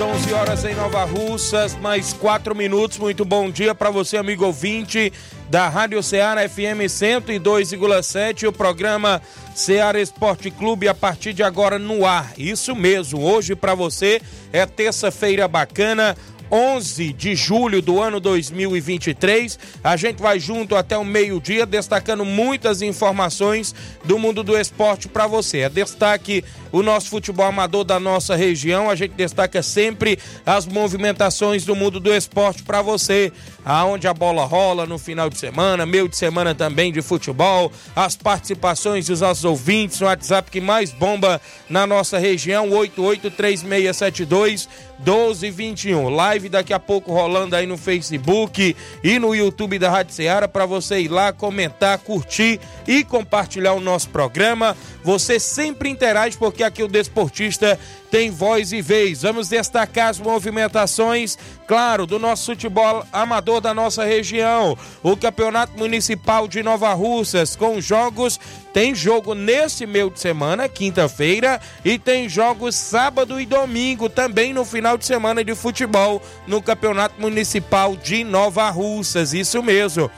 11 horas, 11 horas em Nova Russas, mais 4 minutos. Muito bom dia para você, amigo ouvinte da Rádio Ceará FM 102,7. O programa Ceará Esporte Clube a partir de agora no ar. Isso mesmo, hoje para você é terça-feira bacana. 11 de julho do ano 2023. A gente vai junto até o meio-dia, destacando muitas informações do mundo do esporte para você. É destaque o nosso futebol amador da nossa região. A gente destaca sempre as movimentações do mundo do esporte para você, aonde a bola rola no final de semana, meio de semana também de futebol, as participações dos nossos ouvintes, o WhatsApp que mais bomba na nossa região, 883672 1221. Live daqui a pouco rolando aí no Facebook e no YouTube da Rádio Ceará para você ir lá comentar, curtir e compartilhar o nosso programa. Você sempre interage porque aqui o desportista tem voz e vez. Vamos destacar as movimentações, claro, do nosso futebol amador da nossa região. O Campeonato Municipal de Nova Russas, com jogos. Tem jogo nesse meio de semana, quinta-feira, e tem jogos sábado e domingo também no final de semana de futebol no Campeonato Municipal de Nova Russas. Isso mesmo.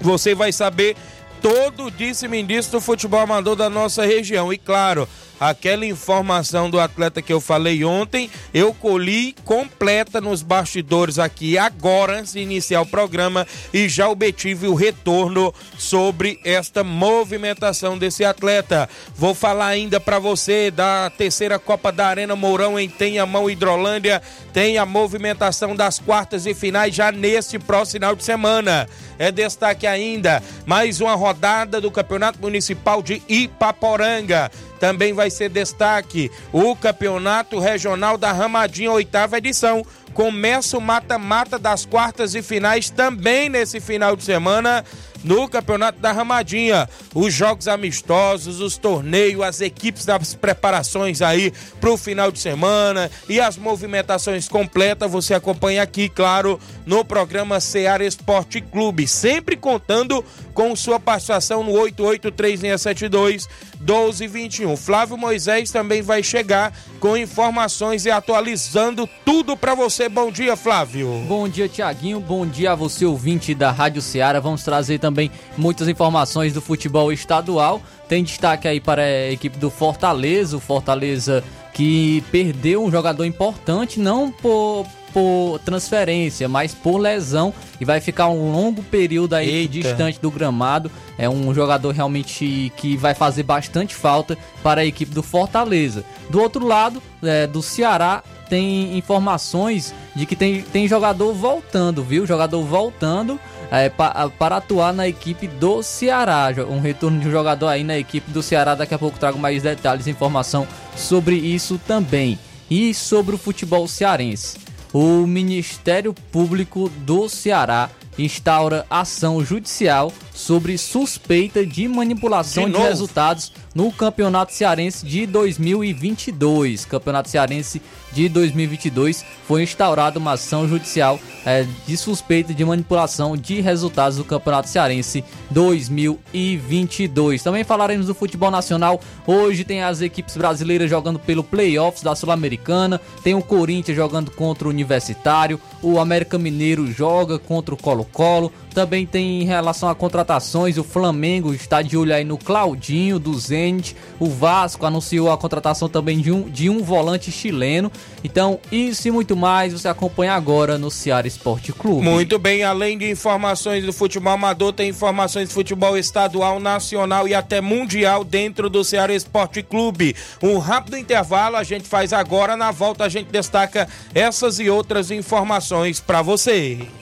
Você vai saber todo disse-me do futebol amador da nossa região. E claro, aquela informação do atleta que eu falei ontem, eu colhi completa nos bastidores aqui agora, antes de iniciar o programa, e já obtive o retorno sobre esta movimentação desse atleta. Vou falar ainda para você da terceira Copa da Arena Mourão em Tenhamão, Hidrolândia. Tem a movimentação das quartas e finais já neste próximo final de semana. É destaque ainda mais uma rodada do Campeonato Municipal de Ipaporanga. Também vai ser destaque o Campeonato Regional da Ramadinha, oitava edição. Começa o mata-mata das quartas e finais também nesse final de semana no Campeonato da Ramadinha. Os jogos amistosos, os torneios, as equipes das preparações aí para o final de semana e as movimentações completas você acompanha aqui, claro, no programa Seara Esporte Clube, sempre contando com sua participação no 883672 1221. Flávio Moisés também vai chegar com informações e atualizando tudo para você. Bom dia, Flávio. Bom dia, Tiaguinho. Bom dia a você, ouvinte da Rádio Ceará. Vamos trazer também muitas informações do futebol estadual. Tem destaque aí para a equipe do Fortaleza, o Fortaleza que perdeu um jogador importante, não por por transferência, mas por lesão e vai ficar um longo período aí Eita. distante do gramado. É um jogador realmente que vai fazer bastante falta para a equipe do Fortaleza. Do outro lado, é, do Ceará, tem informações de que tem, tem jogador voltando, viu? Jogador voltando é, pa, para atuar na equipe do Ceará. Um retorno de um jogador aí na equipe do Ceará. Daqui a pouco trago mais detalhes e informação sobre isso também. E sobre o futebol cearense. O Ministério Público do Ceará instaura ação judicial sobre suspeita de manipulação de, de resultados no Campeonato Cearense de 2022. Campeonato Cearense de 2022 foi instaurada uma ação judicial é, de suspeita de manipulação de resultados do Campeonato Cearense 2022. Também falaremos do futebol nacional. Hoje tem as equipes brasileiras jogando pelo playoffs da Sul-Americana, tem o Corinthians jogando contra o Universitário, o América Mineiro joga contra o Colo-Colo. Também tem em relação a contratações, o Flamengo está de olho aí no Claudinho, 200 Zenit. O Vasco anunciou a contratação também de um, de um volante chileno. Então, isso e muito mais você acompanha agora no Ceará Esporte Clube. Muito bem, além de informações do futebol amador, tem informações do futebol estadual, nacional e até mundial dentro do Ceará Esporte Clube. Um rápido intervalo a gente faz agora, na volta a gente destaca essas e outras informações para você.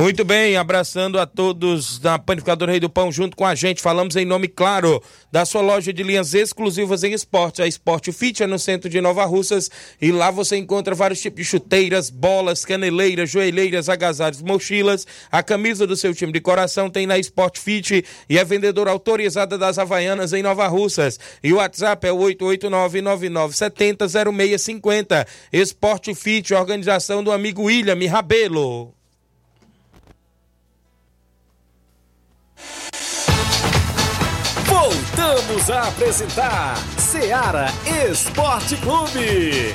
Muito bem, abraçando a todos da Panificadora Rei do Pão junto com a gente. Falamos em nome, claro, da sua loja de linhas exclusivas em esporte, a Sport Fit, é no centro de Nova Russas. E lá você encontra vários tipos de chuteiras, bolas, caneleiras, joelheiras, agasalhos, mochilas. A camisa do seu time de coração tem na Sport Fit e é vendedora autorizada das Havaianas em Nova Russas. E o WhatsApp é o 889-9970-0650. Sport Fit, organização do amigo William Rabelo. Voltamos a apresentar Seara Esporte Clube.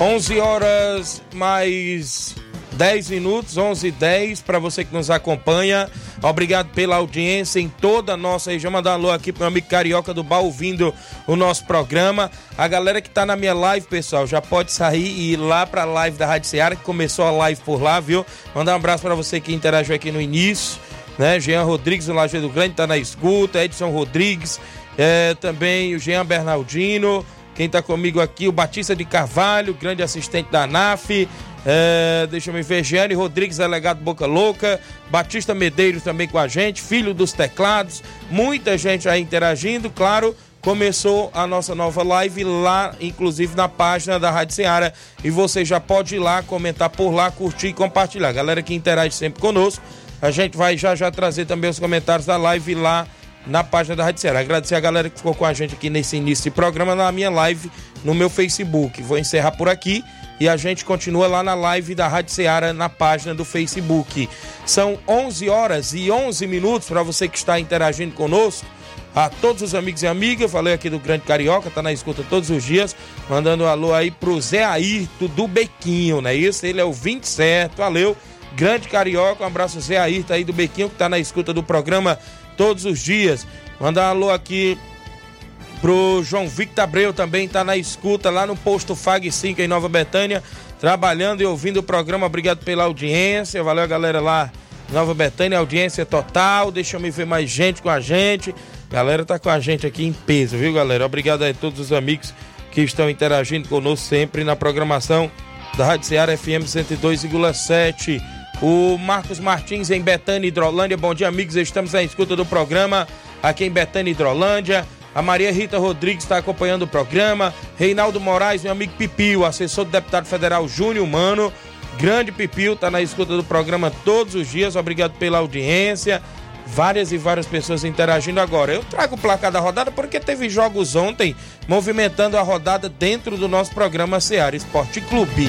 Onze horas mais 10 minutos, 11 e 10, para você que nos acompanha. Obrigado pela audiência em toda a nossa região. Mandar um alô aqui pro meu amigo Carioca do Bar ouvindo o nosso programa. A galera que tá na minha live, pessoal, já pode sair e ir lá pra live da Rádio Seara, que começou a live por lá, viu? Mandar um abraço para você que interagiu aqui no início, né? Jean Rodrigues, do Lajeado Grande, tá na escuta. Edson Rodrigues, é, também o Jean Bernardino. Quem tá comigo aqui, o Batista de Carvalho, grande assistente da ANAF. É, deixa eu ver, Giane Rodrigues, delegado Boca Louca, Batista Medeiros também com a gente, filho dos teclados, muita gente aí interagindo, claro. Começou a nossa nova live lá, inclusive na página da Rádio Ceará. E você já pode ir lá, comentar por lá, curtir e compartilhar. Galera que interage sempre conosco, a gente vai já já trazer também os comentários da live lá na página da Rádio Ceará. Agradecer a galera que ficou com a gente aqui nesse início de programa na minha live no meu Facebook. Vou encerrar por aqui e a gente continua lá na live da Rádio Ceará na página do Facebook. São 11 horas e 11 minutos para você que está interagindo conosco. A todos os amigos e amigas, falei aqui do Grande Carioca, tá na escuta todos os dias, mandando um alô aí pro Zé Ayrton do Bequinho, né? Isso, ele é o 27, valeu. Grande Carioca, um abraço Zé Ayrton aí do Bequinho, que tá na escuta do programa todos os dias. Mandar um alô aqui pro João Victor Abreu também tá na escuta lá no posto FAG 5 em Nova Betânia, trabalhando e ouvindo o programa. Obrigado pela audiência. Valeu a galera lá Nova Betânia, audiência total. Deixa eu me ver mais gente com a gente. Galera tá com a gente aqui em peso, viu, galera? Obrigado a todos os amigos que estão interagindo conosco sempre na programação da Rádio Ceará FM 102,7. O Marcos Martins em Betânia, Hidrolândia. Bom dia, amigos. Estamos na escuta do programa aqui em Betânia, Hidrolândia. A Maria Rita Rodrigues está acompanhando o programa. Reinaldo Moraes, meu amigo Pipio, assessor do deputado federal Júnior Mano. Grande Pipio, está na escuta do programa todos os dias. Obrigado pela audiência. Várias e várias pessoas interagindo agora. Eu trago o placar da rodada porque teve jogos ontem movimentando a rodada dentro do nosso programa Seara Esporte Clube.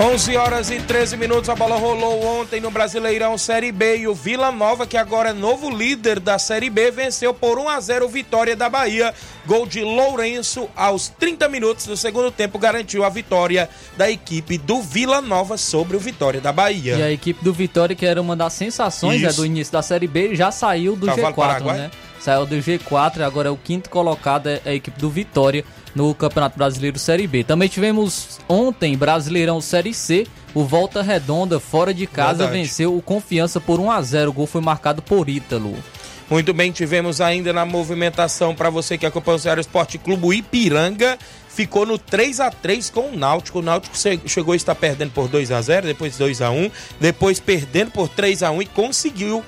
11 horas e 13 minutos, a bola rolou ontem no Brasileirão Série B e o Vila Nova, que agora é novo líder da Série B, venceu por 1 a 0 o Vitória da Bahia. Gol de Lourenço aos 30 minutos do segundo tempo garantiu a vitória da equipe do Vila Nova sobre o Vitória da Bahia. E a equipe do Vitória, que era uma das sensações né, do início da Série B, já saiu do Cavalo G4, Paraguai? né? Saiu do G4 e agora é o quinto colocado, é a equipe do Vitória no Campeonato Brasileiro Série B. Também tivemos ontem Brasileirão Série C. O Volta Redonda, fora de casa, Verdade. venceu o Confiança por 1 a 0 O gol foi marcado por Ítalo. Muito bem, tivemos ainda na movimentação para você que acompanha o Ceará Esporte Clube o Ipiranga ficou no 3 a 3 com o Náutico. O Náutico chegou a estar perdendo por 2 a 0, depois 2 a 1, depois perdendo por 3 a 1 e conseguiu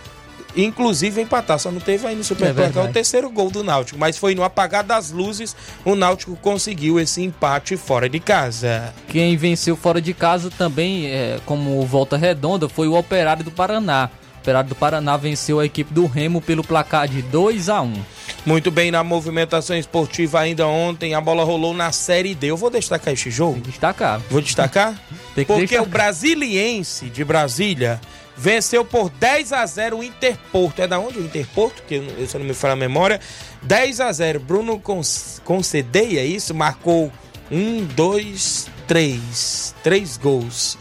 inclusive empatar. Só não teve aí no Super é o terceiro gol do Náutico, mas foi no apagar das luzes o Náutico conseguiu esse empate fora de casa. Quem venceu fora de casa também, é, como volta redonda, foi o Operário do Paraná. O Operário do Paraná venceu a equipe do Remo pelo placar de 2 a 1. Muito bem, na movimentação esportiva ainda ontem, a bola rolou na Série D. Eu vou destacar este jogo? Tem que destacar. Vou destacar? Porque destacar. o Brasiliense de Brasília venceu por 10 a 0 o Interporto. É da onde o Interporto? Que eu, se não me falo a memória. 10 a 0. Bruno Concedeia, é isso? Marcou um, dois, três. Três gols.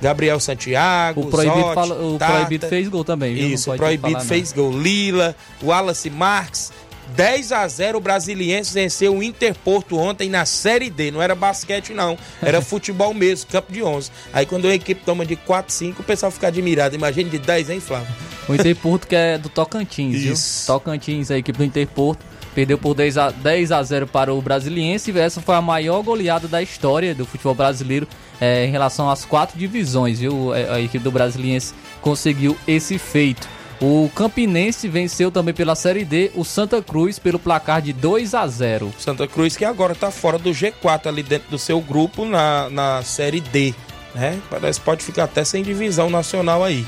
Gabriel Santiago, o Proibido, Zotti, fala, o Proibido fez gol também. Viu? Isso, o Proibido falar, fez gol. Lila, o Wallace Marques. 10 a 0 o Brasiliense venceu o Interporto ontem na Série D. Não era basquete, não. Era futebol mesmo, campo de 11. Aí quando a equipe toma de 4, 5, o pessoal fica admirado. Imagina de 10, hein, Flávio? O Interporto que é do Tocantins, Isso. viu? Tocantins, a equipe do Interporto. Perdeu por 10 a, 10 a 0 para o Brasiliense e essa foi a maior goleada da história do futebol brasileiro é, em relação às quatro divisões, viu? É, a equipe do Brasiliense conseguiu esse feito. O Campinense venceu também pela Série D o Santa Cruz pelo placar de 2 a 0. Santa Cruz que agora está fora do G4 ali dentro do seu grupo na, na Série D, né? Parece que pode ficar até sem divisão nacional aí.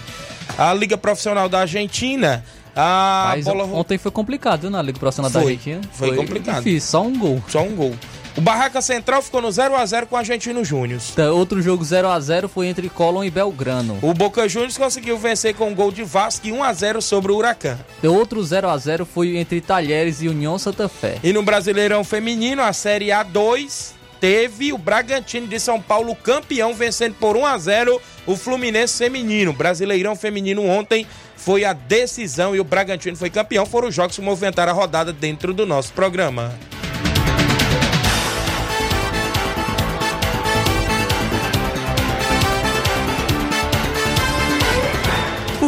A Liga Profissional da Argentina a Mas bola... ontem foi complicado na Liga Profissional foi, da Argentina. Foi, foi complicado. Difícil, só um gol. Só um gol. O Barraca Central ficou no 0 a 0 com o Argentino Júnior. Tá, outro jogo 0 a 0 foi entre Colón e Belgrano. O Boca Juniors conseguiu vencer com um gol de Vasco e 1 a 0 sobre o Huracan. Outro 0 a 0 foi entre Talheres e União Santa Fé. E no Brasileirão Feminino, a Série A2, teve o Bragantino de São Paulo campeão, vencendo por 1 a 0 o Fluminense Feminino. Brasileirão Feminino ontem foi a decisão e o Bragantino foi campeão. Foram os jogos que movimentaram a rodada dentro do nosso programa.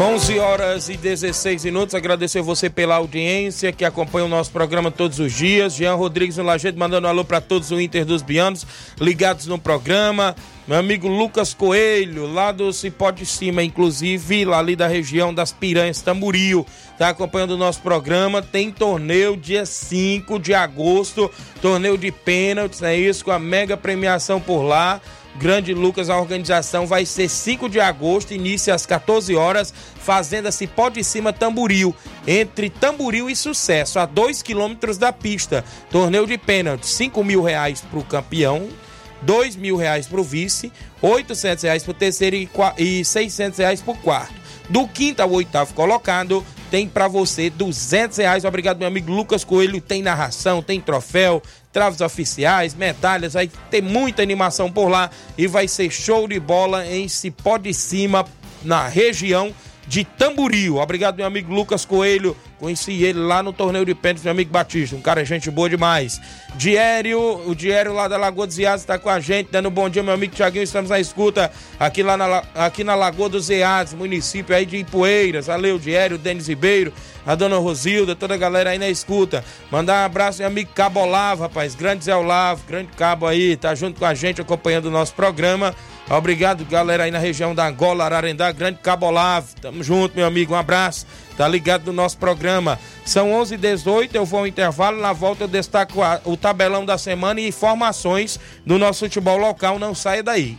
11 horas e 16 minutos. Agradecer você pela audiência que acompanha o nosso programa todos os dias. Jean Rodrigues no Lajeado mandando um alô para todos o Inter dos Bianos ligados no programa. Meu amigo Lucas Coelho, lá do Cipó de Cima, inclusive, lá ali da região das Piranhas, Tamboril, tá acompanhando o nosso programa. Tem torneio dia 5 de agosto, torneio de pênaltis, é isso, com a mega premiação por lá. Grande Lucas, a organização vai ser 5 de agosto, início às 14 horas, Fazenda Cipó de Cima Tamburil, entre Tamburil e Sucesso, a 2 quilômetros da pista. Torneio de pênalti, 5 mil reais para o campeão, 2 mil reais para o vice, 800 reais para o terceiro e 600 reais para o quarto. Do quinto ao oitavo colocado, tem para você 200 reais. Obrigado, meu amigo Lucas Coelho. Tem narração, tem troféu, traves oficiais, medalhas, vai ter muita animação por lá e vai ser show de bola em Cipó de Cima, na região de Tamboril. Obrigado, meu amigo Lucas Coelho. Conheci ele lá no torneio de pênalti, meu amigo Batista. Um cara, gente boa demais. Diério, o Diério lá da Lagoa dos Eados está com a gente, dando um bom dia, meu amigo Tiaguinho. Estamos na escuta aqui, lá na, aqui na Lagoa dos Eados, município aí de Ipueiras. Valeu, Diério, Denis Ribeiro, a dona Rosilda, toda a galera aí na escuta. Mandar um abraço, meu amigo Cabo Olavo, rapaz. Grande Zé Olavo, grande cabo aí, tá junto com a gente acompanhando o nosso programa. Obrigado, galera aí na região da Angola, Ararendá, Grande Cabolave. Tamo junto, meu amigo. Um abraço. Tá ligado no nosso programa. São 11 h 18 eu vou ao intervalo. Na volta eu destaco o tabelão da semana e informações do nosso futebol local. Não saia daí.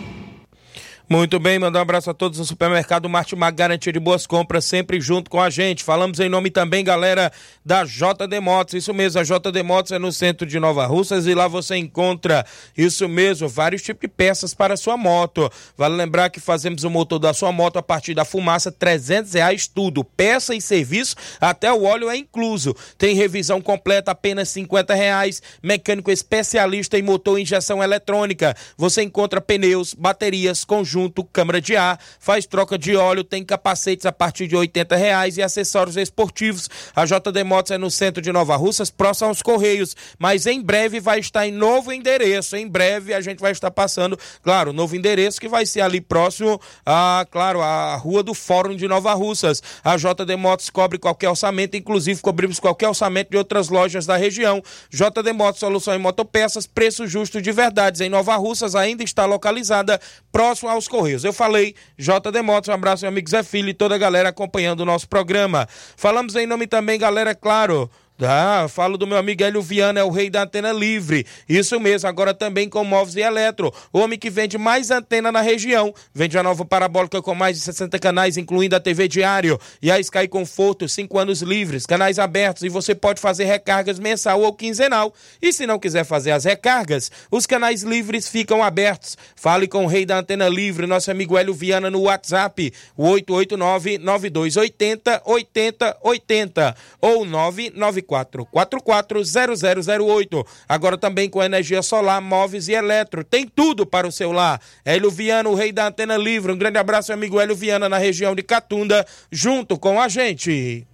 Muito bem, mandar um abraço a todos no supermercado Martimag, garantia de boas compras, sempre junto com a gente. Falamos em nome também, galera, da JD Motos. Isso mesmo, a JD Motos é no centro de Nova Russas e lá você encontra, isso mesmo, vários tipos de peças para a sua moto. Vale lembrar que fazemos o motor da sua moto a partir da fumaça, 300 reais tudo. Peça e serviço, até o óleo é incluso. Tem revisão completa, apenas 50 reais. Mecânico especialista em motor e injeção eletrônica. Você encontra pneus, baterias, conjuntos conjunto, câmara de ar, faz troca de óleo, tem capacetes a partir de 80 reais e acessórios esportivos. A JD Motos é no centro de Nova Russas, próximo aos Correios, mas em breve vai estar em novo endereço. Em breve a gente vai estar passando, claro, novo endereço que vai ser ali próximo a, claro, a Rua do Fórum de Nova Russas. A JD Motos cobre qualquer orçamento, inclusive cobrimos qualquer orçamento de outras lojas da região. JD Motos, solução em motopeças, preço justo de verdades. Em Nova Russas ainda está localizada próximo aos Correios. Eu falei, JD Motos, um abraço, meu amigo Zé Filho e toda a galera acompanhando o nosso programa. Falamos em nome também, galera, claro, ah, falo do meu amigo Hélio Viana, é o rei da antena livre. Isso mesmo, agora também com móveis e eletro. O homem que vende mais antena na região. Vende a nova parabólica com mais de 60 canais, incluindo a TV Diário e a Sky Conforto, 5 anos livres, canais abertos e você pode fazer recargas mensal ou quinzenal. E se não quiser fazer as recargas, os canais livres ficam abertos. Fale com o rei da antena livre, nosso amigo Hélio Viana no WhatsApp, o 889 9280 8080 ou 994 440008. Agora também com energia solar, móveis e eletro. Tem tudo para o seu lar. Hélio Viana, o rei da antena livre. Um grande abraço, amigo Hélio Viana, na região de Catunda, junto com a gente.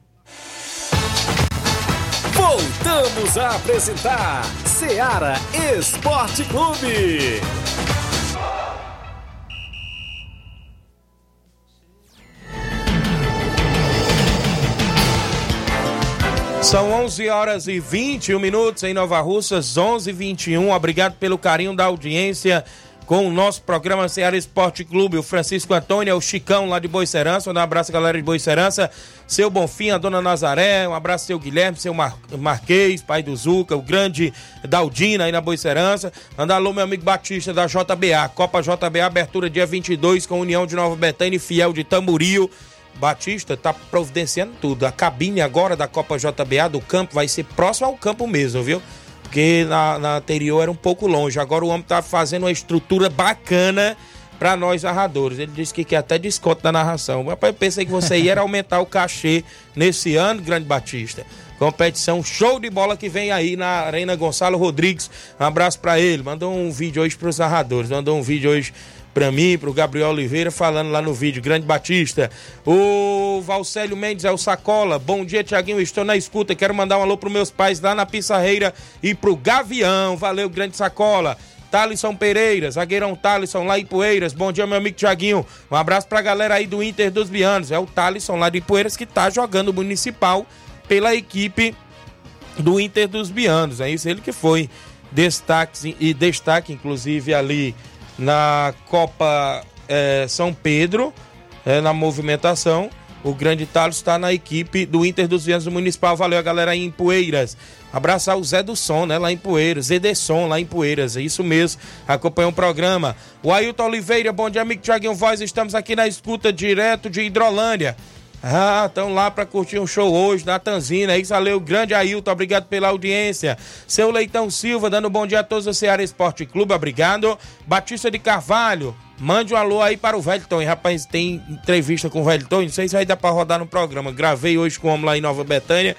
Voltamos a apresentar Seara Esporte Clube. São 11 horas e 21 minutos em Nova Russas, 11 e 21. Obrigado pelo carinho da audiência com o nosso programa Ceará Esporte Clube. O Francisco Antônio, é o Chicão lá de Boicerança. Um abraço, galera de Boicerança. Seu Bonfim, a dona Nazaré. Um abraço, seu Guilherme, seu Mar Marquês, pai do Zuca, o grande Daldina aí na Boicerança. Manda alô, meu amigo Batista da JBA. Copa JBA, abertura dia 22 com União de Nova Betânia e Fiel de Tamboril. Batista está providenciando tudo. A cabine agora da Copa JBA do campo vai ser próximo ao campo mesmo, viu? Porque na, na anterior era um pouco longe. Agora o homem está fazendo uma estrutura bacana para nós narradores. Ele disse que quer até desconto na narração. Mas eu pensei que você ia aumentar o cachê nesse ano, Grande Batista. Competição show de bola que vem aí na Arena Gonçalo Rodrigues. Um abraço para ele. Mandou um vídeo hoje para os narradores. Mandou um vídeo hoje para mim, para o Gabriel Oliveira, falando lá no vídeo. Grande Batista. O Valcélio Mendes é o Sacola. Bom dia, Tiaguinho. Estou na escuta. Quero mandar um alô para meus pais lá na Pissarreira e pro Gavião. Valeu, grande Sacola. Thalisson Pereira, zagueirão Thalisson lá em Poeiras. Bom dia, meu amigo Tiaguinho. Um abraço pra galera aí do Inter dos Bianos. É o Thalisson lá de Poeiras que tá jogando o Municipal pela equipe do Inter dos Bianos. É isso, ele que foi destaque, e destaque, inclusive, ali na Copa é, São Pedro, é, na movimentação. O grande Thales está na equipe do Inter dos Vianos Municipal. Valeu galera aí em Poeiras. Abraçar o Zé do Som, né? Lá em Poeiras. Edesson, lá em Poeiras. É isso mesmo. Acompanha o programa. O Ailton Oliveira, bom dia, amigo Thiaguinho Voz. Estamos aqui na escuta direto de Hidrolândia. Ah, estão lá para curtir um show hoje na Tanzina. É isso, valeu. Grande Ailton, obrigado pela audiência. Seu Leitão Silva, dando bom dia a todos do Ceará Esporte Clube, obrigado. Batista de Carvalho, mande um alô aí para o Velton. Rapaz, tem entrevista com o Velton, não sei se vai dar para rodar no programa. Gravei hoje com o homem lá em Nova Betânia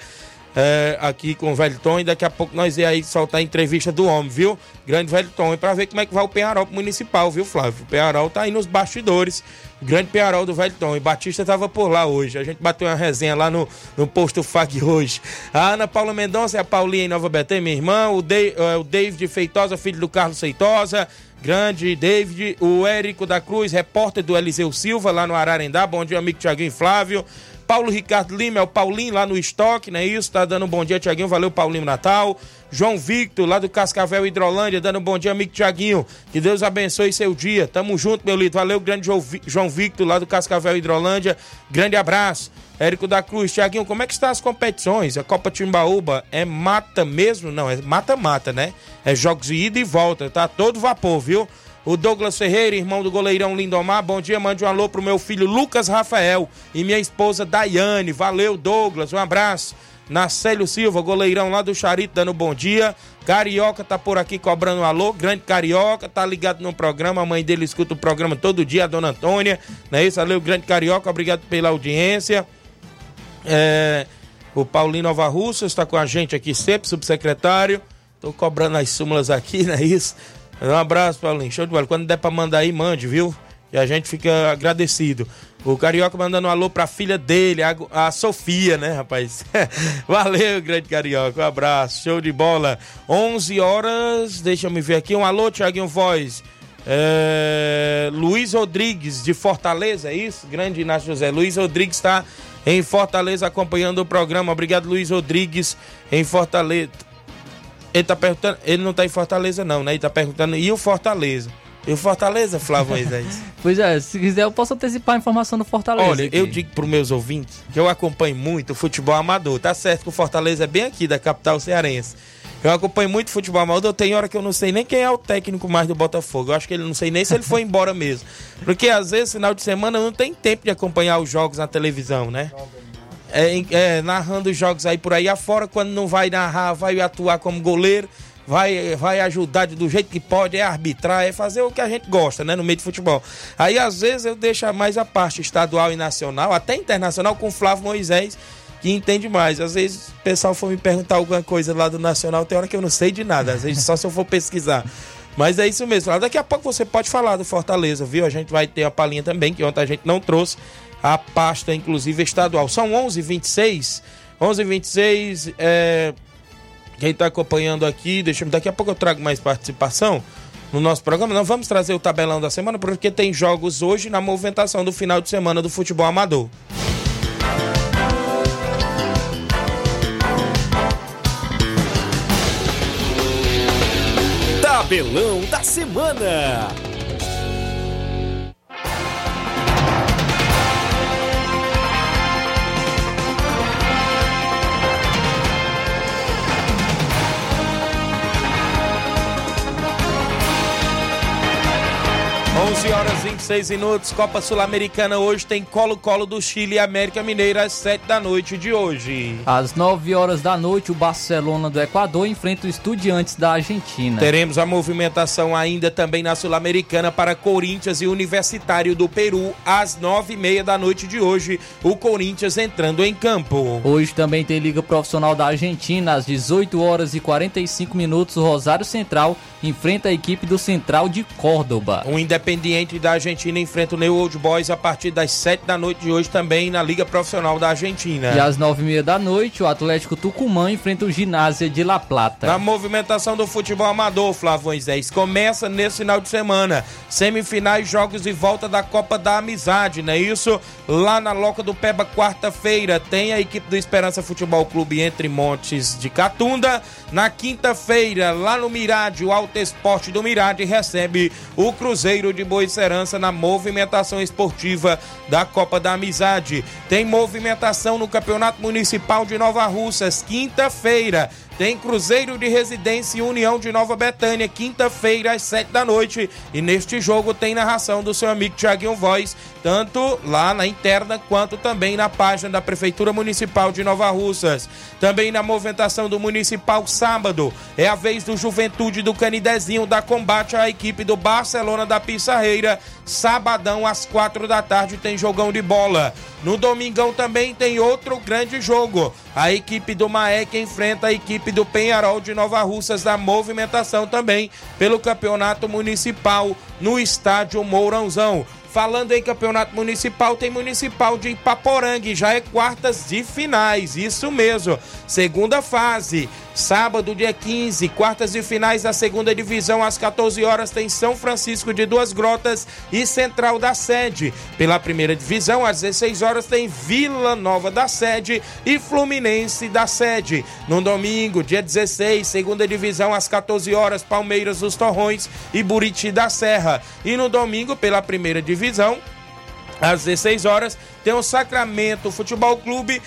é, aqui com o Velho Tom e daqui a pouco nós ia aí soltar a entrevista do homem, viu? Grande Velho Tom, para ver como é que vai o Penharol municipal, viu, Flávio? O Penharol tá aí nos bastidores, grande Penharol do Velho Tom. E Batista tava por lá hoje. A gente bateu uma resenha lá no, no posto FAG hoje. A Ana Paula Mendonça e a Paulinha em Nova Betânia, minha irmã. O, de, uh, o David Feitosa, filho do Carlos Feitosa. Grande David, o Érico da Cruz, repórter do Eliseu Silva, lá no Ararendá. Bom dia, amigo Tiaguinho Flávio. Paulo Ricardo Lima, é o Paulinho lá no estoque, não é isso? Tá dando um bom dia, Tiaguinho. Valeu, Paulinho Natal. João Victor, lá do Cascavel Hidrolândia, dando um bom dia, amigo Tiaguinho. Que Deus abençoe seu dia. Tamo junto, meu lindo. Valeu, grande João Victor, lá do Cascavel Hidrolândia. Grande abraço. Érico da Cruz, Tiaguinho, como é que estão as competições? A Copa Timbaúba é mata mesmo? Não, é mata-mata, né? É jogos de ida e volta, tá todo vapor, viu? O Douglas Ferreira, irmão do goleirão Lindomar, bom dia, mande um alô pro meu filho Lucas Rafael e minha esposa Daiane. Valeu, Douglas, um abraço. Nacélio Silva, goleirão lá do Charito, dando bom dia. Carioca tá por aqui cobrando um alô. Grande Carioca, tá ligado no programa. A mãe dele escuta o programa todo dia, a dona Antônia. Não é isso? Valeu, Grande Carioca, obrigado pela audiência. É, o Paulinho Nova Russa está com a gente aqui sempre, subsecretário. Tô cobrando as súmulas aqui, não é isso? Um abraço, Paulinho. Show de bola. Quando der pra mandar aí, mande, viu? E a gente fica agradecido. O Carioca mandando um alô pra filha dele, a, a Sofia, né, rapaz? Valeu, grande Carioca. Um abraço. Show de bola. 11 horas, deixa eu me ver aqui. Um alô, Tiaguinho Voz. É... Luiz Rodrigues, de Fortaleza, é isso? Grande Inácio José. Luiz Rodrigues está em Fortaleza acompanhando o programa. Obrigado, Luiz Rodrigues, em Fortaleza. Ele tá perguntando, ele não tá em Fortaleza não, né? Ele tá perguntando, e o Fortaleza? E o Fortaleza, Flávio Moisés? pois é, se quiser eu posso antecipar a informação do Fortaleza. Olha, aqui. eu digo pros meus ouvintes que eu acompanho muito o futebol amador. Tá certo que o Fortaleza é bem aqui, da capital cearense. Eu acompanho muito futebol amador, tem hora que eu não sei nem quem é o técnico mais do Botafogo. Eu acho que ele não sei nem se ele foi embora mesmo. Porque às vezes, final de semana, não tem tempo de acompanhar os jogos na televisão, né? É, é, narrando jogos aí por aí afora, quando não vai narrar, vai atuar como goleiro, vai, vai ajudar do jeito que pode, é arbitrar, é fazer o que a gente gosta, né, no meio de futebol. Aí às vezes eu deixo mais a parte estadual e nacional, até internacional, com Flávio Moisés, que entende mais. Às vezes o pessoal for me perguntar alguma coisa lá do nacional, tem hora que eu não sei de nada, às vezes só se eu for pesquisar. Mas é isso mesmo. Daqui a pouco você pode falar do Fortaleza, viu? A gente vai ter a palhinha também, que ontem a gente não trouxe a pasta, inclusive, estadual. São 11h26. 11h26, é... quem está acompanhando aqui, deixa eu... daqui a pouco eu trago mais participação no nosso programa. Não vamos trazer o tabelão da semana, porque tem jogos hoje na movimentação do final de semana do futebol amador. Tabelão da semana. 11 horas 26 minutos, Copa Sul-Americana hoje tem Colo-Colo do Chile e América Mineira às 7 da noite de hoje. Às 9 horas da noite, o Barcelona do Equador enfrenta o Estudiantes da Argentina. Teremos a movimentação ainda também na Sul-Americana para Corinthians e Universitário do Peru às 9 e meia da noite de hoje, o Corinthians entrando em campo. Hoje também tem Liga Profissional da Argentina às 18 horas e 45 minutos, o Rosário Central enfrenta a equipe do Central de Córdoba. O Independiente da Argentina enfrenta o New Old Boys a partir das 7 da noite de hoje também na Liga Profissional da Argentina. E às 9 e meia da noite, o Atlético Tucumã enfrenta o Ginásio de La Plata. Na movimentação do futebol amador, Flávio Moisés, começa nesse final de semana. Semifinais, jogos e volta da Copa da Amizade, não é isso? Lá na Loca do Peba, quarta-feira, tem a equipe do Esperança Futebol Clube entre Montes de Catunda. Na quinta-feira, lá no Mirade, o Alto Esporte do Mirade recebe o Cruzeiro de Boicerã liderança na movimentação esportiva da Copa da Amizade. Tem movimentação no Campeonato Municipal de Nova Russas, quinta-feira. Tem Cruzeiro de Residência e União de Nova Betânia, quinta-feira, às sete da noite. E neste jogo tem narração do seu amigo Tiaguinho Voz, tanto lá na interna quanto também na página da Prefeitura Municipal de Nova Russas. Também na movimentação do Municipal sábado. É a vez do Juventude do Canidezinho da combate à equipe do Barcelona da Pissarreira. Sabadão às quatro da tarde tem jogão de bola. No domingão também tem outro grande jogo. A equipe do Maek enfrenta a equipe do Penharol de Nova Russas da movimentação também pelo campeonato municipal no estádio Mourãozão. Falando em campeonato municipal, tem municipal de Ipaporangue, já é quartas de finais, isso mesmo. Segunda fase, sábado, dia 15, quartas de finais da segunda divisão, às 14 horas, tem São Francisco de Duas Grotas e Central da Sede. Pela primeira divisão, às 16 horas, tem Vila Nova da Sede e Fluminense da Sede. No domingo, dia 16, segunda divisão, às 14 horas, Palmeiras dos Torrões e Buriti da Serra. E no domingo, pela primeira divisão. Às 16 horas tem o Sacramento Futebol Clube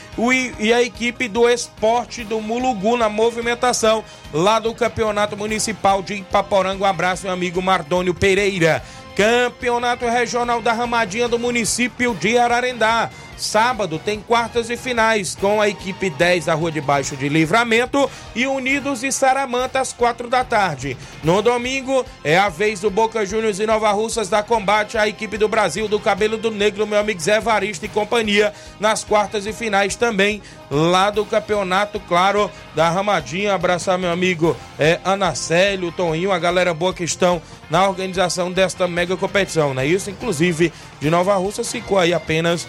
e a equipe do Esporte do Mulugu na movimentação lá do Campeonato Municipal de Ipaporanga. Um abraço, meu amigo Mardônio Pereira. Campeonato Regional da Ramadinha do município de Ararendá. Sábado tem quartas e finais com a equipe 10 da Rua de Baixo de Livramento e Unidos e Saramanta às quatro da tarde. No domingo é a vez do Boca Juniors e Nova Russas da combate à equipe do Brasil do Cabelo do Negro, meu amigo Zé Varista e companhia, nas quartas e finais também lá do campeonato, claro, da Ramadinha. Abraçar meu amigo é, Anacélio, Toninho, a galera boa que estão na organização desta mega competição, né? Isso, inclusive, de Nova Russa ficou aí apenas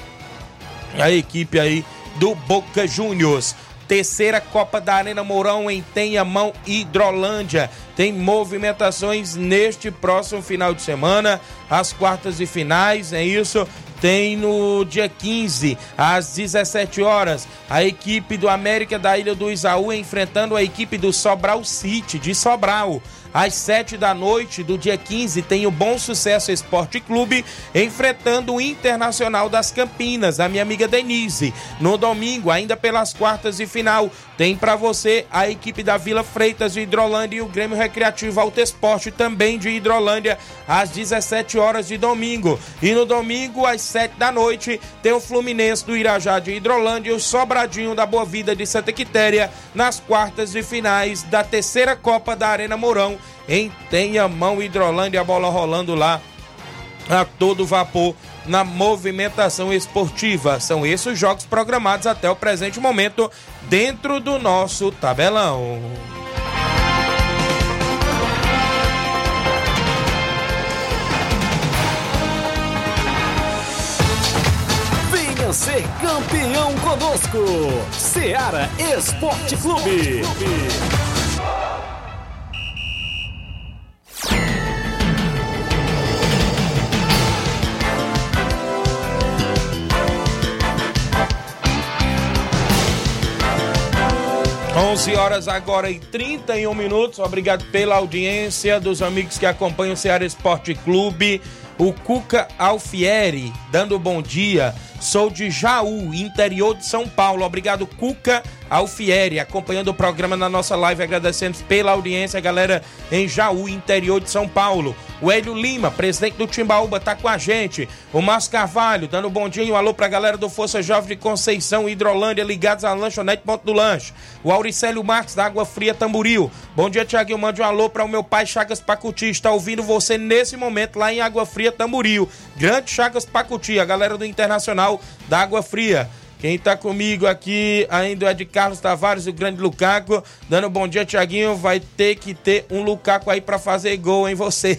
a equipe aí do Boca Juniors. Terceira Copa da Arena Mourão em Tenhamão, Hidrolândia. Tem movimentações neste próximo final de semana, as quartas e finais, é isso? Tem no dia 15, às 17 horas, a equipe do América da Ilha do Isaú enfrentando a equipe do Sobral City de Sobral. Às 7 da noite do dia 15 tem o Bom Sucesso Esporte Clube enfrentando o Internacional das Campinas, a minha amiga Denise. No domingo, ainda pelas quartas de final, tem para você a equipe da Vila Freitas de Hidrolândia e o Grêmio Recreativo Alto Esporte também de Hidrolândia às 17 horas de domingo. E no domingo, às 7 da noite, tem o Fluminense do Irajá de Hidrolândia e o Sobradinho da Boa Vida de Santa Quitéria nas quartas de finais da terceira Copa da Arena Mourão em Tenhamão, Hidrolândia, a bola rolando lá a todo vapor na movimentação esportiva. São esses os jogos programados até o presente momento dentro do nosso tabelão. Venha ser campeão conosco, Seara Esporte Clube. 11 horas agora e 31 minutos. Obrigado pela audiência dos amigos que acompanham o Ceará Esporte Clube. O Cuca Alfieri, dando bom dia. Sou de Jaú, interior de São Paulo. Obrigado, Cuca Alfieri, acompanhando o programa na nossa live, agradecendo pela audiência, galera em Jaú, interior de São Paulo. O Hélio Lima, presidente do Timbaúba, tá com a gente. O Márcio Carvalho, dando um bom dia, um alô pra galera do Força Jovem de Conceição, Hidrolândia, ligados à lanchonete Ponto do Lanche. O Auricélio Marques, da Água Fria Tamburil. Bom dia, Tiaguinho, mande um alô para o meu pai Chagas Pacuti, está ouvindo você nesse momento lá em Água Fria Tamburil. Grande Chagas Pacuti, a galera do Internacional da Água Fria. Quem tá comigo aqui ainda é de Carlos Tavares, o grande Lucaco. Dando um bom dia, Tiaguinho. Vai ter que ter um Lucaco aí para fazer gol em você.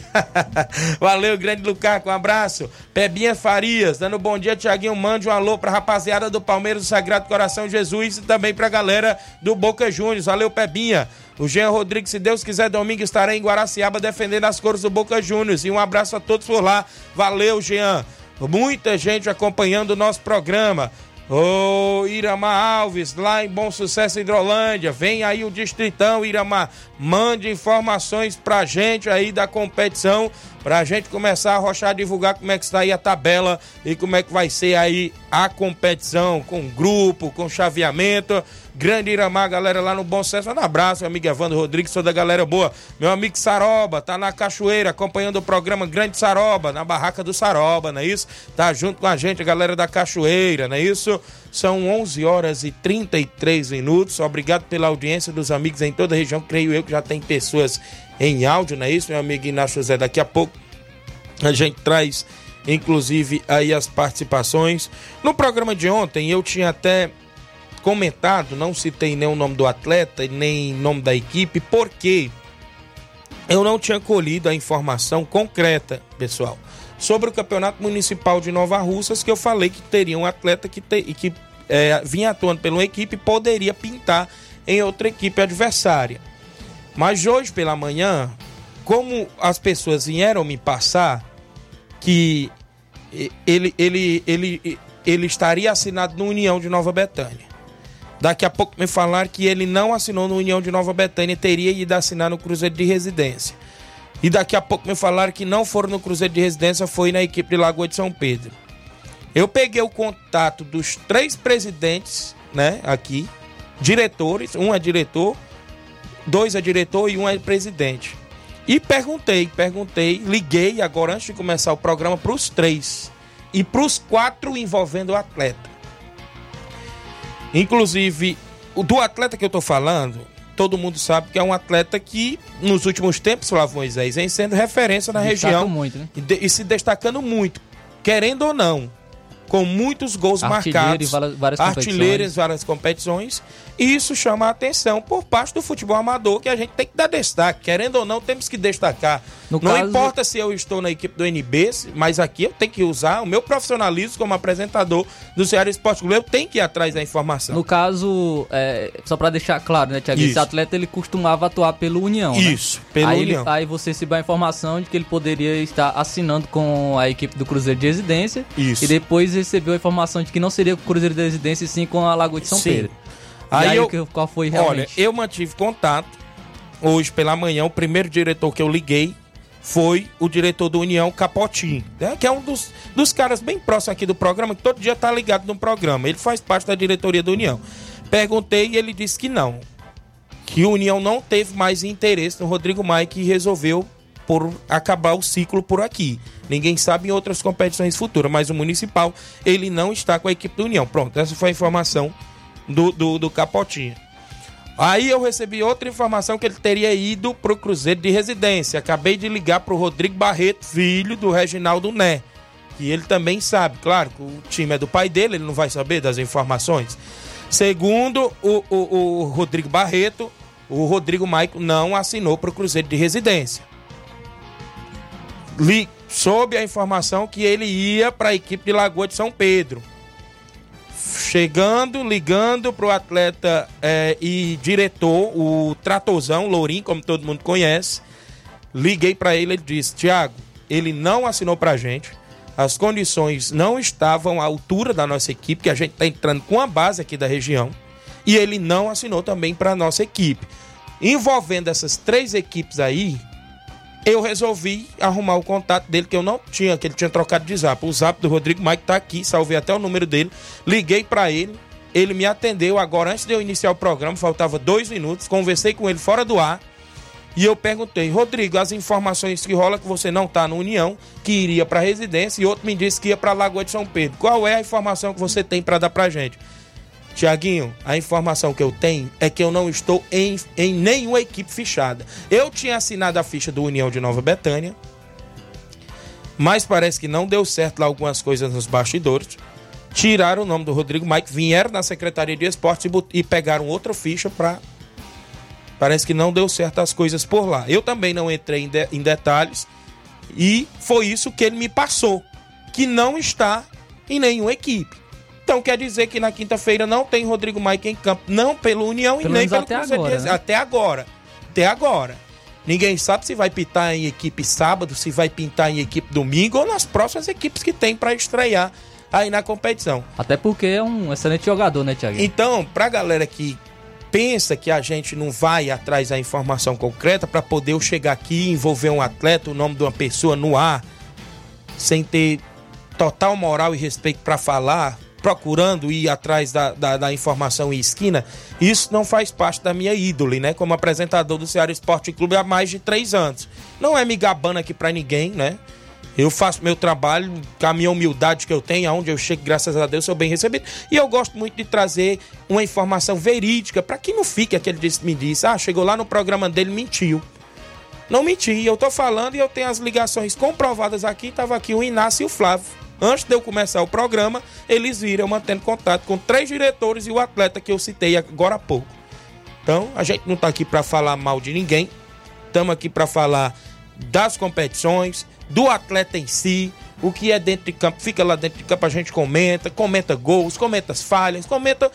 Valeu, grande Lucaco. Um abraço. Pebinha Farias, dando um bom dia, Tiaguinho. Mande um alô pra rapaziada do Palmeiras do Sagrado Coração Jesus e também pra galera do Boca Juniors. Valeu, Pebinha. O Jean Rodrigues, se Deus quiser, domingo estarei em Guaraciaba defendendo as cores do Boca Juniors. E um abraço a todos por lá. Valeu, Jean. Muita gente acompanhando o nosso programa. Ô Irama Alves, lá em Bom Sucesso Hidrolândia, vem aí o Distritão, Irama, mande informações pra gente aí da competição Pra gente começar a rochar, divulgar como é que está aí a tabela e como é que vai ser aí a competição, com grupo, com chaveamento. Grande Iramar, galera lá no Bom Sucesso. Um abraço, meu amigo Evandro Rodrigues, sou da galera boa. Meu amigo Saroba, tá na Cachoeira, acompanhando o programa Grande Saroba, na barraca do Saroba, não é isso? Tá junto com a gente, a galera da Cachoeira, não é isso? São 11 horas e 33 minutos. Obrigado pela audiência dos amigos em toda a região. Creio eu que já tem pessoas em áudio, não é isso, meu amigo Inácio José? Daqui a pouco a gente traz, inclusive, aí as participações. No programa de ontem, eu tinha até comentado, não citei nem o nome do atleta, nem nome da equipe, porque eu não tinha colhido a informação concreta, pessoal, sobre o Campeonato Municipal de Nova Russas, que eu falei que teria um atleta que, te, que é, vinha atuando pela equipe e poderia pintar em outra equipe adversária. Mas hoje pela manhã, como as pessoas vieram me passar que ele, ele, ele, ele estaria assinado no União de Nova Betânia. Daqui a pouco me falaram que ele não assinou no União de Nova Betânia, teria ido assinar no Cruzeiro de Residência. E daqui a pouco me falaram que não foram no Cruzeiro de Residência, foi na equipe de Lagoa de São Pedro. Eu peguei o contato dos três presidentes, né, aqui, diretores, um é diretor, dois é diretor e um é presidente. E perguntei, perguntei, liguei agora antes de começar o programa para os três e para os quatro envolvendo o atleta. Inclusive, o do atleta que eu tô falando, todo mundo sabe que é um atleta que, nos últimos tempos, Flávio Moisés, vem sendo referência na Destaca região muito, né? e, de- e se destacando muito, querendo ou não, com muitos gols Artilheiro marcados, várias- várias artilheiro em competições. várias competições, e isso chama a atenção por parte do futebol amador, que a gente tem que dar destaque, querendo ou não, temos que destacar. No não caso- importa se eu estou na equipe do NB, mas aqui eu tenho que usar o meu profissionalismo como apresentador do Ceará Esporte Clube, eu tenho que ir atrás da informação. No caso, é, só pra deixar claro, né, Tiago? Esse atleta ele costumava atuar pelo União. né? Isso, pelo aí, União. aí você recebeu a informação de que ele poderia estar assinando com a equipe do Cruzeiro de Residência. Isso. E depois recebeu a informação de que não seria com o Cruzeiro de Residência, e sim com a Lagoa de São Sim. Pedro. Aí aí eu- que- qual foi Olha, realmente? eu mantive contato. Hoje pela manhã, o primeiro diretor que eu liguei foi o diretor do União Capotinho, né? que é um dos, dos caras bem próximos aqui do programa, que todo dia tá ligado no programa. Ele faz parte da diretoria do União. Perguntei e ele disse que não. Que o União não teve mais interesse no Rodrigo Mike e resolveu por acabar o ciclo por aqui. Ninguém sabe em outras competições futuras, mas o Municipal, ele não está com a equipe do União. Pronto, essa foi a informação do, do, do Capotinha. Aí eu recebi outra informação que ele teria ido pro Cruzeiro de residência. Acabei de ligar pro Rodrigo Barreto, filho do Reginaldo Né. Que ele também sabe, claro, que o time é do pai dele, ele não vai saber das informações. Segundo o, o, o Rodrigo Barreto, o Rodrigo Maico não assinou pro Cruzeiro de residência. Li, soube a informação que ele ia para a equipe de Lagoa de São Pedro chegando, ligando pro atleta eh, e diretor, o Tratozão, Lourinho, como todo mundo conhece. Liguei para ele, ele disse: Tiago, ele não assinou pra gente. As condições não estavam à altura da nossa equipe, que a gente tá entrando com a base aqui da região. E ele não assinou também para nossa equipe. Envolvendo essas três equipes aí, eu resolvi arrumar o contato dele, que eu não tinha, que ele tinha trocado de zap. O zap do Rodrigo Mike tá aqui, salvei até o número dele. Liguei para ele, ele me atendeu agora, antes de eu iniciar o programa, faltava dois minutos. Conversei com ele fora do ar. E eu perguntei, Rodrigo, as informações que rola que você não tá no União, que iria para residência, e outro me disse que ia para Lagoa de São Pedro. Qual é a informação que você tem para dar pra gente? Tiaguinho, a informação que eu tenho é que eu não estou em, em nenhuma equipe fichada. Eu tinha assinado a ficha do União de Nova Betânia, mas parece que não deu certo lá algumas coisas nos bastidores. Tiraram o nome do Rodrigo Mike, vieram na Secretaria de Esportes e, e pegaram outra ficha para. Parece que não deu certo as coisas por lá. Eu também não entrei em, de- em detalhes e foi isso que ele me passou, que não está em nenhuma equipe. Então quer dizer que na quinta-feira não tem Rodrigo Mike em campo, não pelo União Pelo e nem pelo até agora, né? Até agora. Até agora. Ninguém sabe se vai pintar em equipe sábado, se vai pintar em equipe domingo ou nas próximas equipes que tem para estrear aí na competição. Até porque é um excelente jogador, né, Tiago? Então, pra galera que pensa que a gente não vai atrás da informação concreta para poder eu chegar aqui e envolver um atleta, o nome de uma pessoa no ar, sem ter total moral e respeito para falar, procurando ir atrás da, da, da, informação em esquina, isso não faz parte da minha ídole, né? Como apresentador do Ceará Esporte Clube há mais de três anos. Não é me gabando aqui para ninguém, né? Eu faço meu trabalho com a minha humildade que eu tenho, aonde eu chego, graças a Deus, sou bem recebido. E eu gosto muito de trazer uma informação verídica para que não fique aquele disse, me disse, ah, chegou lá no programa dele, mentiu. Não menti, eu tô falando e eu tenho as ligações comprovadas aqui, tava aqui o Inácio e o Flávio. Antes de eu começar o programa, eles viram mantendo contato com três diretores e o atleta que eu citei agora há pouco. Então, a gente não tá aqui para falar mal de ninguém. Estamos aqui para falar das competições, do atleta em si, o que é dentro de campo, fica lá dentro de campo, a gente comenta, comenta gols, comenta as falhas, comenta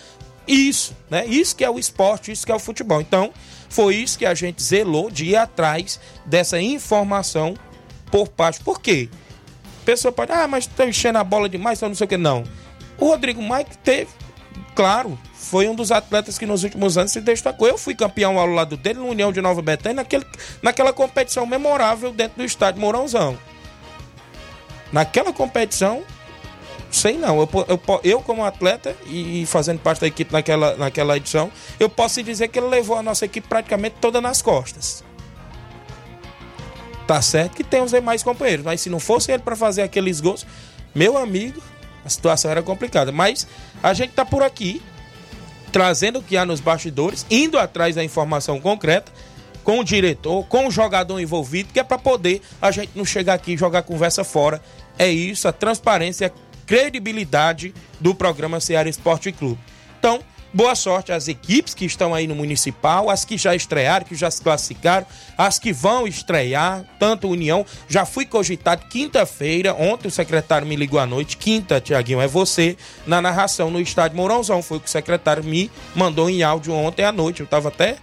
isso, né? Isso que é o esporte, isso que é o futebol. Então, foi isso que a gente zelou de ir atrás dessa informação por parte. Por quê? Pessoa pode, ah, mas estão enchendo a bola demais, não sei o que. Não. O Rodrigo Mike teve, claro, foi um dos atletas que nos últimos anos se destacou. Eu fui campeão ao lado dele no União de Nova Betânia, naquele, naquela competição memorável dentro do estádio Mourãozão. Naquela competição, sei não. Eu, eu, eu como atleta e fazendo parte da equipe naquela, naquela edição, eu posso dizer que ele levou a nossa equipe praticamente toda nas costas. Tá certo que tem os demais companheiros, mas se não fosse ele para fazer aqueles gols, meu amigo, a situação era complicada. Mas a gente tá por aqui trazendo o que há nos bastidores, indo atrás da informação concreta, com o diretor, com o jogador envolvido, que é para poder a gente não chegar aqui e jogar conversa fora. É isso, a transparência, a credibilidade do programa Ceará Esporte Clube. Então, Boa sorte às equipes que estão aí no Municipal, as que já estrearam, que já se classificaram, as que vão estrear, tanto União. Já fui cogitado quinta-feira, ontem o secretário me ligou à noite, quinta, Tiaguinho, é você, na narração no estádio Mourãozão. Foi o que o secretário me mandou em áudio ontem à noite. Eu estava até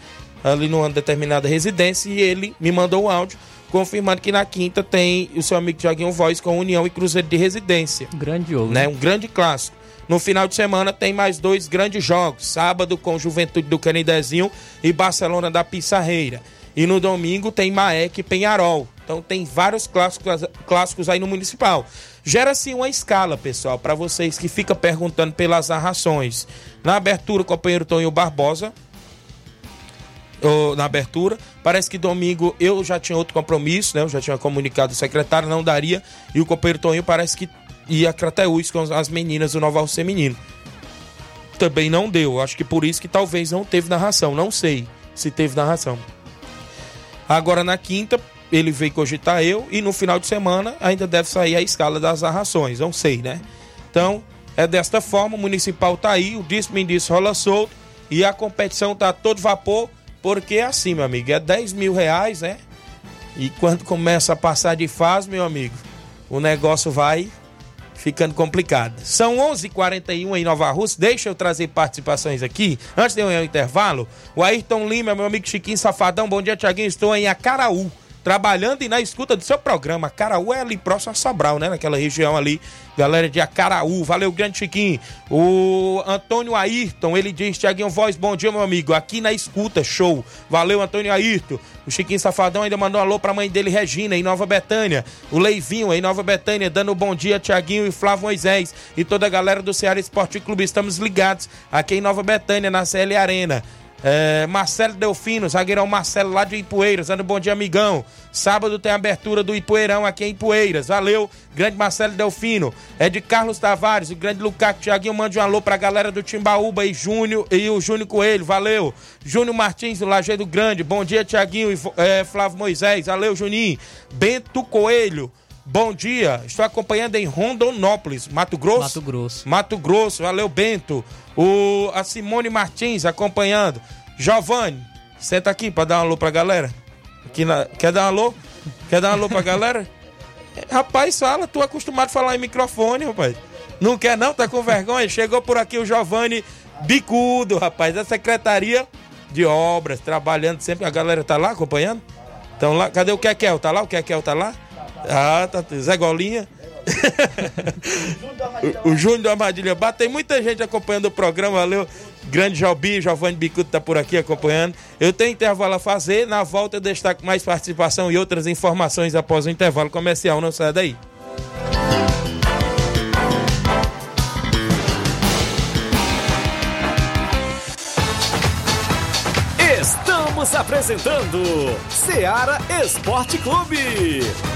ali numa determinada residência e ele me mandou o áudio confirmando que na quinta tem o seu amigo Tiaguinho Voz com União e Cruzeiro de Residência. Grande jogo. Né? Um grande clássico. No final de semana tem mais dois grandes jogos. Sábado com Juventude do Canidezinho e Barcelona da Pissarreira. E no domingo tem Maek e Penharol. Então tem vários clássicos, clássicos aí no Municipal. Gera-se uma escala, pessoal, para vocês que ficam perguntando pelas narrações. Na abertura, o companheiro Tonho Barbosa. na abertura, parece que domingo eu já tinha outro compromisso, né? Eu já tinha comunicado o secretário, não daria. E o companheiro Tonho parece que e a Crateús com as meninas do Noval Feminino. Também não deu. Acho que por isso que talvez não teve narração. Não sei se teve narração. Agora na quinta, ele veio cogitar eu e no final de semana ainda deve sair a escala das narrações. Não sei, né? Então, é desta forma, o municipal tá aí, o disco disse rola solto e a competição tá todo vapor, porque é assim, meu amigo, é 10 mil reais, né? E quando começa a passar de fase, meu amigo, o negócio vai ficando complicado. São 11:41 h 41 em Nova Rússia. Deixa eu trazer participações aqui. Antes de eu ir ao intervalo, o Ayrton Lima, meu amigo Chiquinho Safadão. Bom dia, Tiaguinho. Estou em Acaraú trabalhando e na escuta do seu programa. Caraú é ali próximo a Sobral, né? Naquela região ali, galera de Acaraú. Valeu, grande Chiquinho. O Antônio Ayrton, ele diz, Tiaguinho Voz, bom dia, meu amigo. Aqui na escuta, show. Valeu, Antônio Ayrton. O Chiquinho Safadão ainda mandou alô pra mãe dele, Regina, em Nova Betânia. O Leivinho, em Nova Betânia, dando um bom dia, Tiaguinho e Flávio Moisés. E toda a galera do Ceará Esporte Clube. Estamos ligados aqui em Nova Betânia, na CL Arena. É, Marcelo Delfino, zagueirão Marcelo lá de Ipueiras, dando bom dia, amigão. Sábado tem abertura do Ipueirão aqui em Ipueiras. Valeu, grande Marcelo Delfino. É de Carlos Tavares, o grande Lucaco Tiaguinho, mande um alô pra galera do Timbaúba e Júnior e o Júnior Coelho, valeu. Júnior Martins, do Lajeado Grande, bom dia, Tiaguinho e é, Flávio Moisés, valeu, Juninho. Bento Coelho. Bom dia, estou acompanhando em Rondonópolis, Mato Grosso. Mato Grosso. Mato Grosso, valeu Bento. O, a Simone Martins acompanhando. Giovanni, senta aqui para dar um alô pra galera. Aqui na, quer dar um alô? Quer dar um alô pra galera? rapaz, fala, tu é acostumado a falar em microfone, rapaz. Não quer não? Tá com vergonha? Chegou por aqui o Giovanni Bicudo, rapaz, da Secretaria de Obras, trabalhando sempre. A galera tá lá acompanhando? Então lá, cadê o Kekel? Tá lá? O Kekel tá lá? Ah, tá. Zé Golinha. O, Júnior do Armadilha Bata. Tem muita gente acompanhando o programa, valeu. Grande Jalbi, Giovanni Bicudo tá por aqui acompanhando. Eu tenho intervalo a fazer, na volta eu destaco mais participação e outras informações após o intervalo comercial. Não sai daí. Estamos apresentando Seara Esporte Clube.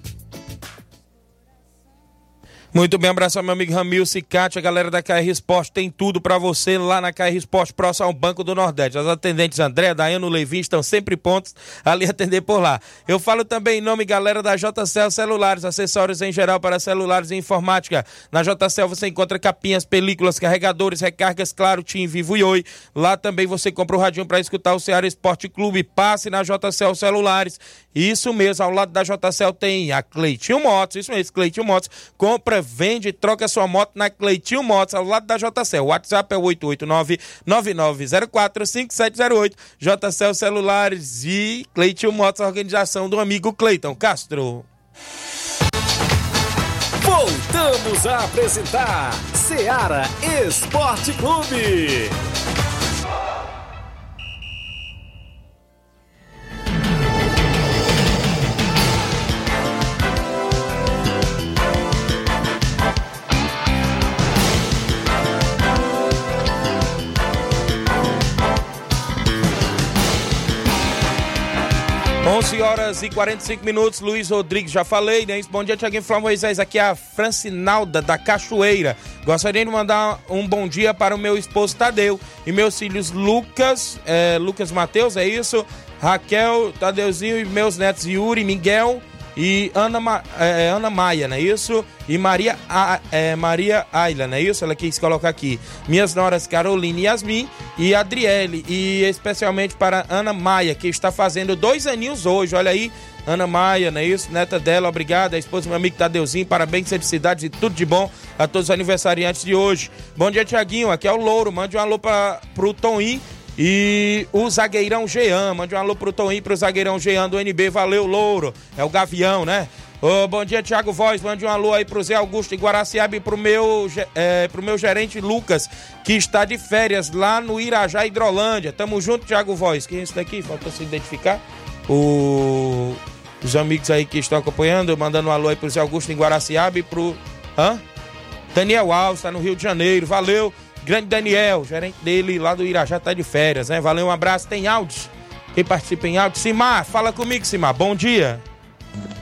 Muito bem, abraço ao meu amigo Ramil Cicate, a galera da KR Esporte tem tudo para você lá na KR Esporte, próximo ao Banco do Nordeste. As atendentes André, Daiano Levi estão sempre prontos ali atender por lá. Eu falo também em nome, galera, da JCL Celulares, acessórios em geral para celulares e informática. Na JCL você encontra capinhas, películas, carregadores, recargas, claro, Tim, Vivo e Oi. Lá também você compra o radinho para escutar o Ceará Esporte Clube. Passe na JCL Celulares. Isso mesmo, ao lado da JCL tem a Cleitinho Motos, isso mesmo, Cleitinho Motos. Compra vende e troca sua moto na Cleitinho Motos, ao lado da JCL. O WhatsApp é 889-9904-5708. JCL Celulares e Cleitinho Motos, a organização do amigo Cleiton Castro. Voltamos a apresentar Seara Esporte Clube. 11 horas e 45 minutos, Luiz Rodrigues, já falei, né? Bom dia, Tiaguinho Flávio Moisés, aqui é a Francinalda da Cachoeira. Gostaria de mandar um bom dia para o meu esposo Tadeu e meus filhos Lucas, é, Lucas Mateus, é isso? Raquel, Tadeuzinho e meus netos Yuri, Miguel e Ana, Ma, é, Ana Maia, não é isso? E Maria, a, é, Maria Ayla, não é isso? Ela quis colocar aqui. Minhas noras Carolina e Yasmin e Adriele. E especialmente para Ana Maia, que está fazendo dois aninhos hoje. Olha aí, Ana Maia, não é isso? Neta dela, obrigada. A esposa do meu amigo Tadeuzinho, parabéns, felicidades e tudo de bom a todos os aniversariantes de hoje. Bom dia, Tiaguinho. Aqui é o Louro. Mande um alô para o Toninho e o zagueirão Jean, mande um alô pro Toninho, pro zagueirão Jean do NB, valeu, Louro. É o Gavião, né? Bom dia, Thiago Voz. Mande um alô aí pro Zé Augusto e Guaraciaba e pro meu, é, pro meu gerente Lucas, que está de férias lá no Irajá, Hidrolândia. Tamo junto, Thiago Voz. Quem é esse daqui? Falta se identificar. O... Os amigos aí que estão acompanhando, mandando um alô aí pro Zé Augusto em Guaraciaba e pro. Hã? Daniel Alves, tá no Rio de Janeiro. Valeu. Grande Daniel, gerente dele lá do Irajá, tá de férias, né? Valeu, um abraço. Tem áudio? Quem participa em áudio? Simar, fala comigo, Simar. Bom dia.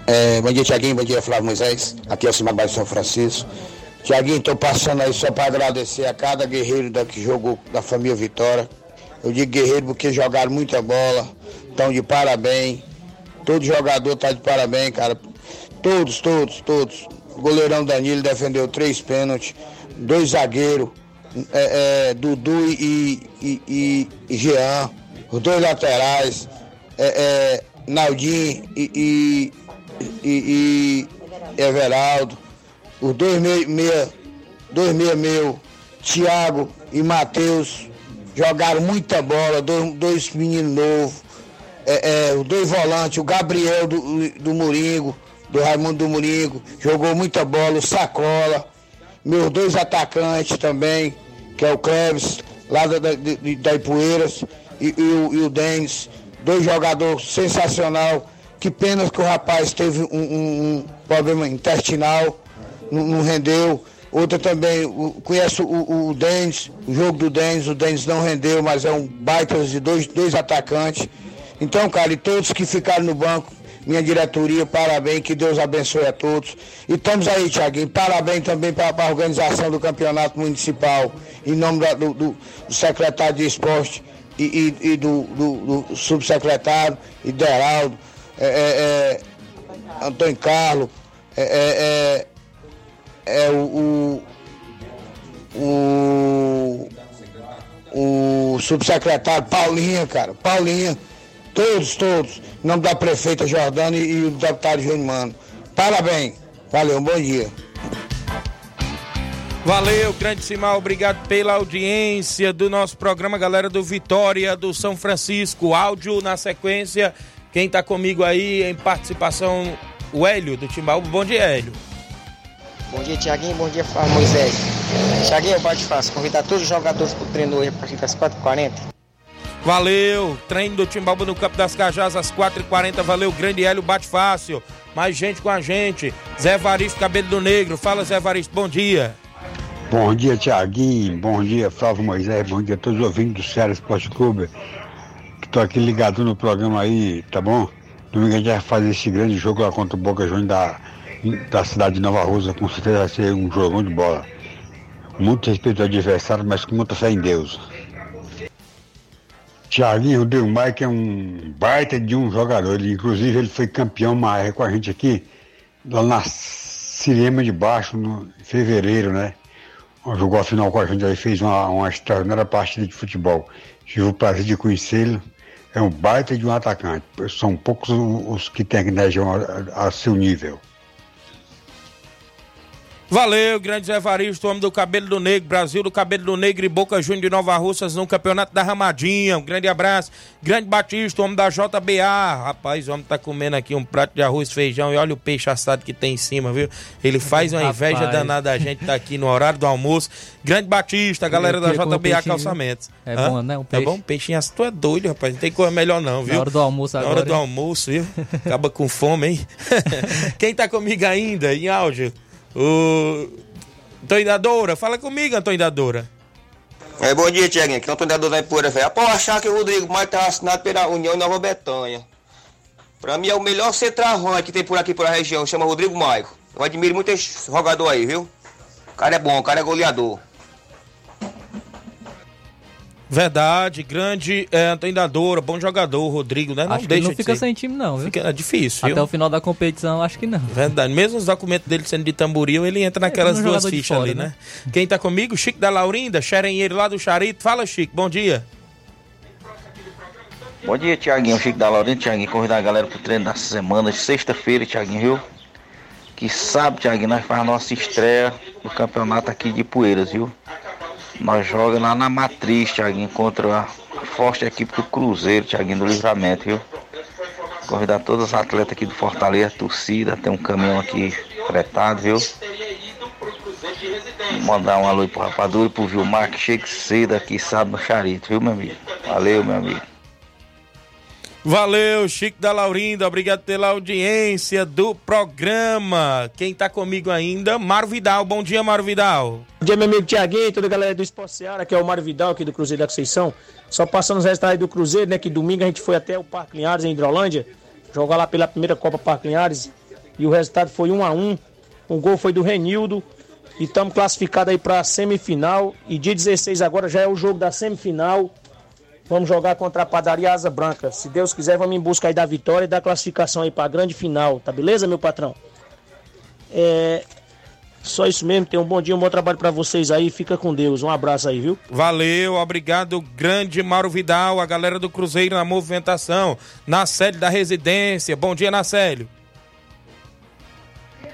É, bom dia, Tiaguinho. Bom dia, Flávio Moisés. Aqui é o Simar Bairro São Francisco. Tiaguinho, tô passando aí só para agradecer a cada guerreiro da, que jogou da família Vitória. Eu digo guerreiro porque jogaram muita bola, estão de parabéns. Todo jogador tá de parabéns, cara. Todos, todos, todos. O goleirão Danilo defendeu três pênaltis, dois zagueiros é, é, Dudu e, e, e, e, Jean, os dois laterais, é, é Naldinho e, e, Everaldo, os dois meia, meia, dois meia meu, Thiago e Matheus, jogaram muita bola, dois, dois meninos novos, é, é, os dois volantes, o Gabriel do, do Moringo, do Raimundo do Moringo, jogou muita bola, o Sacola meus dois atacantes também, que é o Cleves, lá da, da, da Ipueiras, e, e, o, e o Denis, dois jogadores sensacional. Que pena que o rapaz teve um, um, um problema intestinal, não, não, rendeu. Outra também, o, conheço o, o Denis, o jogo do Denis, o Denis não rendeu, mas é um baita de dois, dois atacantes. Então, cara, e todos que ficaram no banco, minha diretoria, parabéns, que Deus abençoe a todos. E estamos aí, Tiaguinho, parabéns também para a organização do campeonato municipal, em nome da, do, do, secretário de esporte e, e, e do, do, subsecretário, Ideraldo, é, é, é, Antônio Carlos, é, é, é, é o, o, o, o subsecretário Paulinha, cara, Paulinha, todos, todos, em nome da prefeita Jordana e, e o deputado Júnior Mano. Parabéns, valeu, um bom dia. Valeu, grande Simal, obrigado pela audiência do nosso programa, galera do Vitória, do São Francisco. Áudio na sequência. Quem tá comigo aí em participação, o Hélio do Timbaúba. Bom dia, Hélio. Bom dia, Tiaguinho. Bom dia, Moisés. Tiaguinho, bate fácil. Convidar todos os jogadores pro treino hoje a partir das 4h40. Valeu, treino do Timbaúba no Campo das Cajás às 4h40. Valeu, grande Hélio, bate fácil. Mais gente com a gente. Zé Varisto, Cabelo do Negro. Fala, Zé Varisto, bom dia. Bom dia, Tiaguinho. Bom dia, Flávio Moisés. Bom dia a todos os ouvintes do Ceará Esporte Clube. Tô aqui ligado no programa aí, tá bom? Domingo a gente vai fazer esse grande jogo lá contra o Boca Juniors da, da cidade de Nova Rússia. Com certeza vai ser um jogão de bola. Muito respeito ao adversário, mas com muita fé em Deus. Tiaguinho Rodrigo Mike é um baita de um jogador. Ele, inclusive, ele foi campeão época com a gente aqui, lá na Cirema de Baixo, no, em fevereiro, né? Jogou a final com a gente aí, fez uma, uma extraordinária partida de futebol. Tive o prazer de conhecê-lo. É um baita de um atacante. São poucos os que têm aqui na região a, a seu nível. Valeu, grande Zé Varisto, homem do cabelo do negro, Brasil do cabelo do negro e Boca Juniors de Nova Russas no campeonato da Ramadinha. Um grande abraço. Grande Batista, homem da JBA. Rapaz, o homem tá comendo aqui um prato de arroz, feijão e olha o peixe assado que tem em cima, viu? Ele faz uma inveja Rapaz. danada a gente tá aqui no horário do almoço. Grande Batista, galera da JBA peixinho, Calçamentos. É Hã? bom, né? Um É peixe. bom? Peixinho assado, tu é doido, rapaz. Não tem coisa melhor não, viu? Na hora do almoço Na agora. hora do hein? almoço, viu? Acaba com fome, hein? Quem tá comigo ainda, em áudio? O. Antônio da Doura, fala comigo, Antônio da Doura. É, bom dia, Tiaguinho. Aqui é o Antônio da Dona Poeira, velho. Após achar que o Rodrigo Maia tá assinado pela União Nova Betânia. Pra mim é o melhor centroavante que tem por aqui pela região, chama Rodrigo Maio. Eu admiro muito esse jogador aí, viu? O cara é bom, o cara é goleador. Verdade, grande é, Doura, bom jogador, Rodrigo, né? Não Acho que ele deixa não de fica ser. sem time, não, viu? Fica- é difícil, viu? Até o final da competição, acho que não. Verdade, mesmo os documentos dele sendo de tamboril, ele entra naquelas um duas fichas fora, ali, né? né? Quem tá comigo? Chico da Laurinda, xerenheiro lá do Charito. Fala, Chico, bom dia. Bom dia, Tiaguinho. Chico da Laurinda, Tiaguinho. Convidar a galera pro treino da semana de sexta-feira, Tiaguinho, viu? Que sábado, Tiaguinho, nós faz a nossa estreia no campeonato aqui de Poeiras, viu? Nós jogamos lá na Matriz, Tiaguinho, contra a forte equipe do Cruzeiro, Tiaguinho, do Livramento, viu? Convidar todos os atletas aqui do Fortaleza, torcida, tem um caminhão aqui fretado, viu? Mandar um alô aí pro Rapadura e pro Vilmar, que chega cedo aqui sábado no Charito, viu, meu amigo? Valeu, meu amigo. Valeu, Chico da Laurinda, obrigado pela audiência do programa. Quem tá comigo ainda? Mário Vidal, bom dia, Mário Vidal. Bom dia, meu amigo Tiaguinho, toda a galera do Esporte Seara, que é o Mário Vidal aqui do Cruzeiro da Conceição. Só passando os resultados do Cruzeiro, né? Que domingo a gente foi até o Parque Linhares, em Hidrolândia, jogar lá pela primeira Copa Parque Linhares. E o resultado foi 1 a 1 Um gol foi do Renildo. E estamos classificados aí para semifinal. E dia 16 agora já é o jogo da semifinal. Vamos jogar contra a Padaria Asa Branca. Se Deus quiser, vamos em busca aí da vitória e da classificação aí para a grande final. Tá beleza, meu patrão? É. Só isso mesmo. Tenham um bom dia, um bom trabalho para vocês aí. Fica com Deus. Um abraço aí, viu? Valeu, obrigado, grande Mauro Vidal, a galera do Cruzeiro na movimentação, na sede da residência. Bom dia, Nacélio.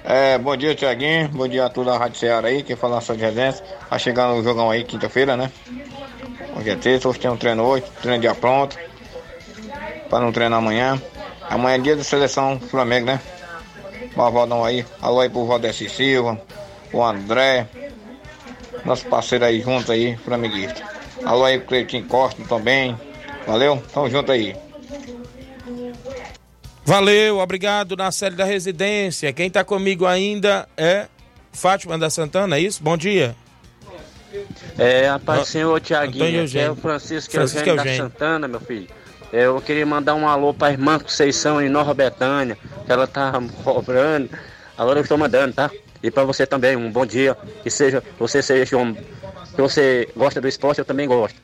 É, bom dia, Tiaguinho. Bom dia a toda a Rádio Ceará aí, que fala só de residência. Tá chegando o jogão aí, quinta-feira, né? Hoje é terça, hoje tem um treino hoje, treino dia pronto. Pra não treinar amanhã. Amanhã é dia da seleção Flamengo, né? Malvadão aí. Alô aí pro Valdeci Silva, o André. Nosso parceiro aí junto aí, flamenguista. Alô aí pro Cleitinho Costa também. Valeu? Tamo junto aí. Valeu, obrigado, Nacélio da residência. Quem tá comigo ainda é Fátima da Santana, é isso? Bom dia. É, a paz do Senhor Tiaguinho, aqui é o. Francisco, Francisco Eugênio da Eugênio. Santana, meu filho. Eu queria mandar um alô pra irmã Conceição em Nova Betânia, que ela tá cobrando. Agora eu estou mandando, tá? E pra você também, um bom dia. Que seja, você seja um. Que você gosta do esporte, eu também gosto.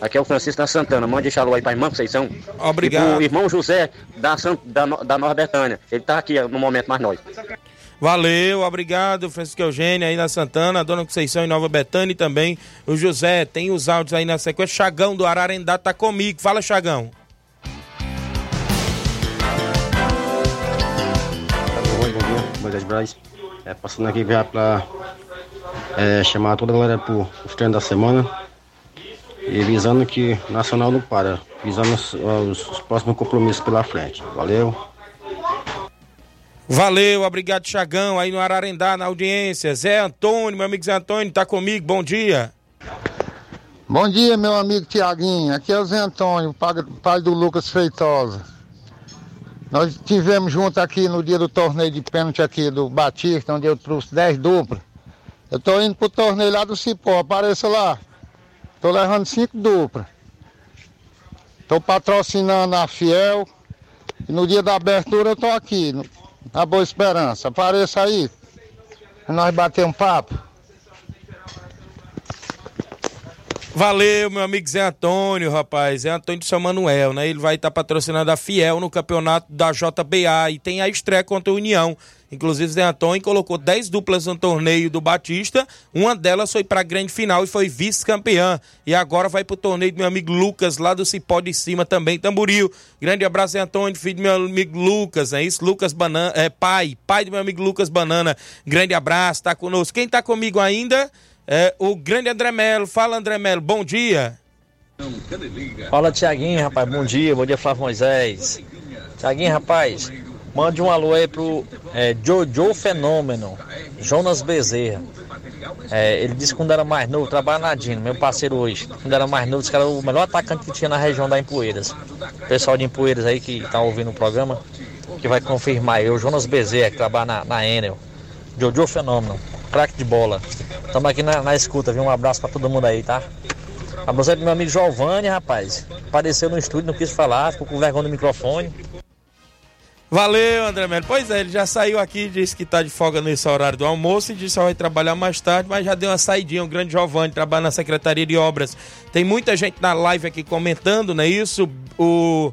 Aqui é o Francisco da Santana. Mande esse alô aí pra irmã Conceição. Obrigado. E pro irmão José da, da, da Nova Betânia. Ele tá aqui no momento mais nós. Valeu, obrigado, Francisco Eugênio aí na Santana, a Dona Conceição em Nova Betânia e também o José. Tem os áudios aí na sequência. Chagão do Ararendá tá comigo. Fala, Chagão. Moisés Braz. É, passando aqui já para é, chamar toda a galera para os treinos da semana e visando que Nacional não para, visando os- os próximos compromissos pela frente. Valeu. Valeu, obrigado, Chagão, aí no Ararendá, na audiência. Zé Antônio, meu amigo Zé Antônio, tá comigo, bom dia. Bom dia, meu amigo Tiaguinho. Aqui é o Zé Antônio, pai do Lucas Feitosa. Nós tivemos junto aqui no dia do torneio de pênalti aqui do Batista, onde eu trouxe 10 duplas. Eu tô indo pro torneio lá do Cipó, apareça lá. Tô levando 5 duplas. Tô patrocinando a Fiel. E no dia da abertura eu tô aqui, na Boa Esperança. Apareça aí. Nós bater um papo. Valeu, meu amigo Zé Antônio, rapaz. Zé Antônio do São Manuel, né? Ele vai estar patrocinando a Fiel no campeonato da JBA e tem a estreia contra a União. Inclusive, Zé Antônio colocou 10 duplas no torneio do Batista. Uma delas foi para a grande final e foi vice-campeã. E agora vai para o torneio do meu amigo Lucas, lá do Cipó de Cima também, Tamboril. Grande abraço, Zé Antônio, filho do meu amigo Lucas, é isso? Lucas Banana, é pai, pai do meu amigo Lucas Banana. Grande abraço, tá conosco. Quem tá comigo ainda é o grande André Melo. Fala, André Melo, bom dia. Fala Tiaguinho, rapaz, bom dia, bom dia Flávio Moisés. Tiaguinho, rapaz, mande um alô aí pro é, Jojo Fenômeno, Jonas Bezerra. É, ele disse que quando era mais novo, trabalha na Dino, meu parceiro hoje. Quando era mais novo, disse que era o melhor atacante que tinha na região da Empoeiras. O pessoal de Empoeiras aí que tá ouvindo o programa, que vai confirmar aí, o Jonas Bezerra, que trabalha na, na Enel. Jojo Fenômeno, craque de bola. Tamo aqui na, na escuta, viu? Um abraço pra todo mundo aí, tá? Abraço aí pro meu amigo Giovanni, rapaz. Apareceu no estúdio, não quis falar, ficou com vergonha do microfone. Valeu, André Melo. Pois é, ele já saiu aqui, disse que tá de folga nesse horário do almoço e disse que vai trabalhar mais tarde, mas já deu uma saidinha. O grande Giovanni trabalha na Secretaria de Obras. Tem muita gente na live aqui comentando, não é isso? O,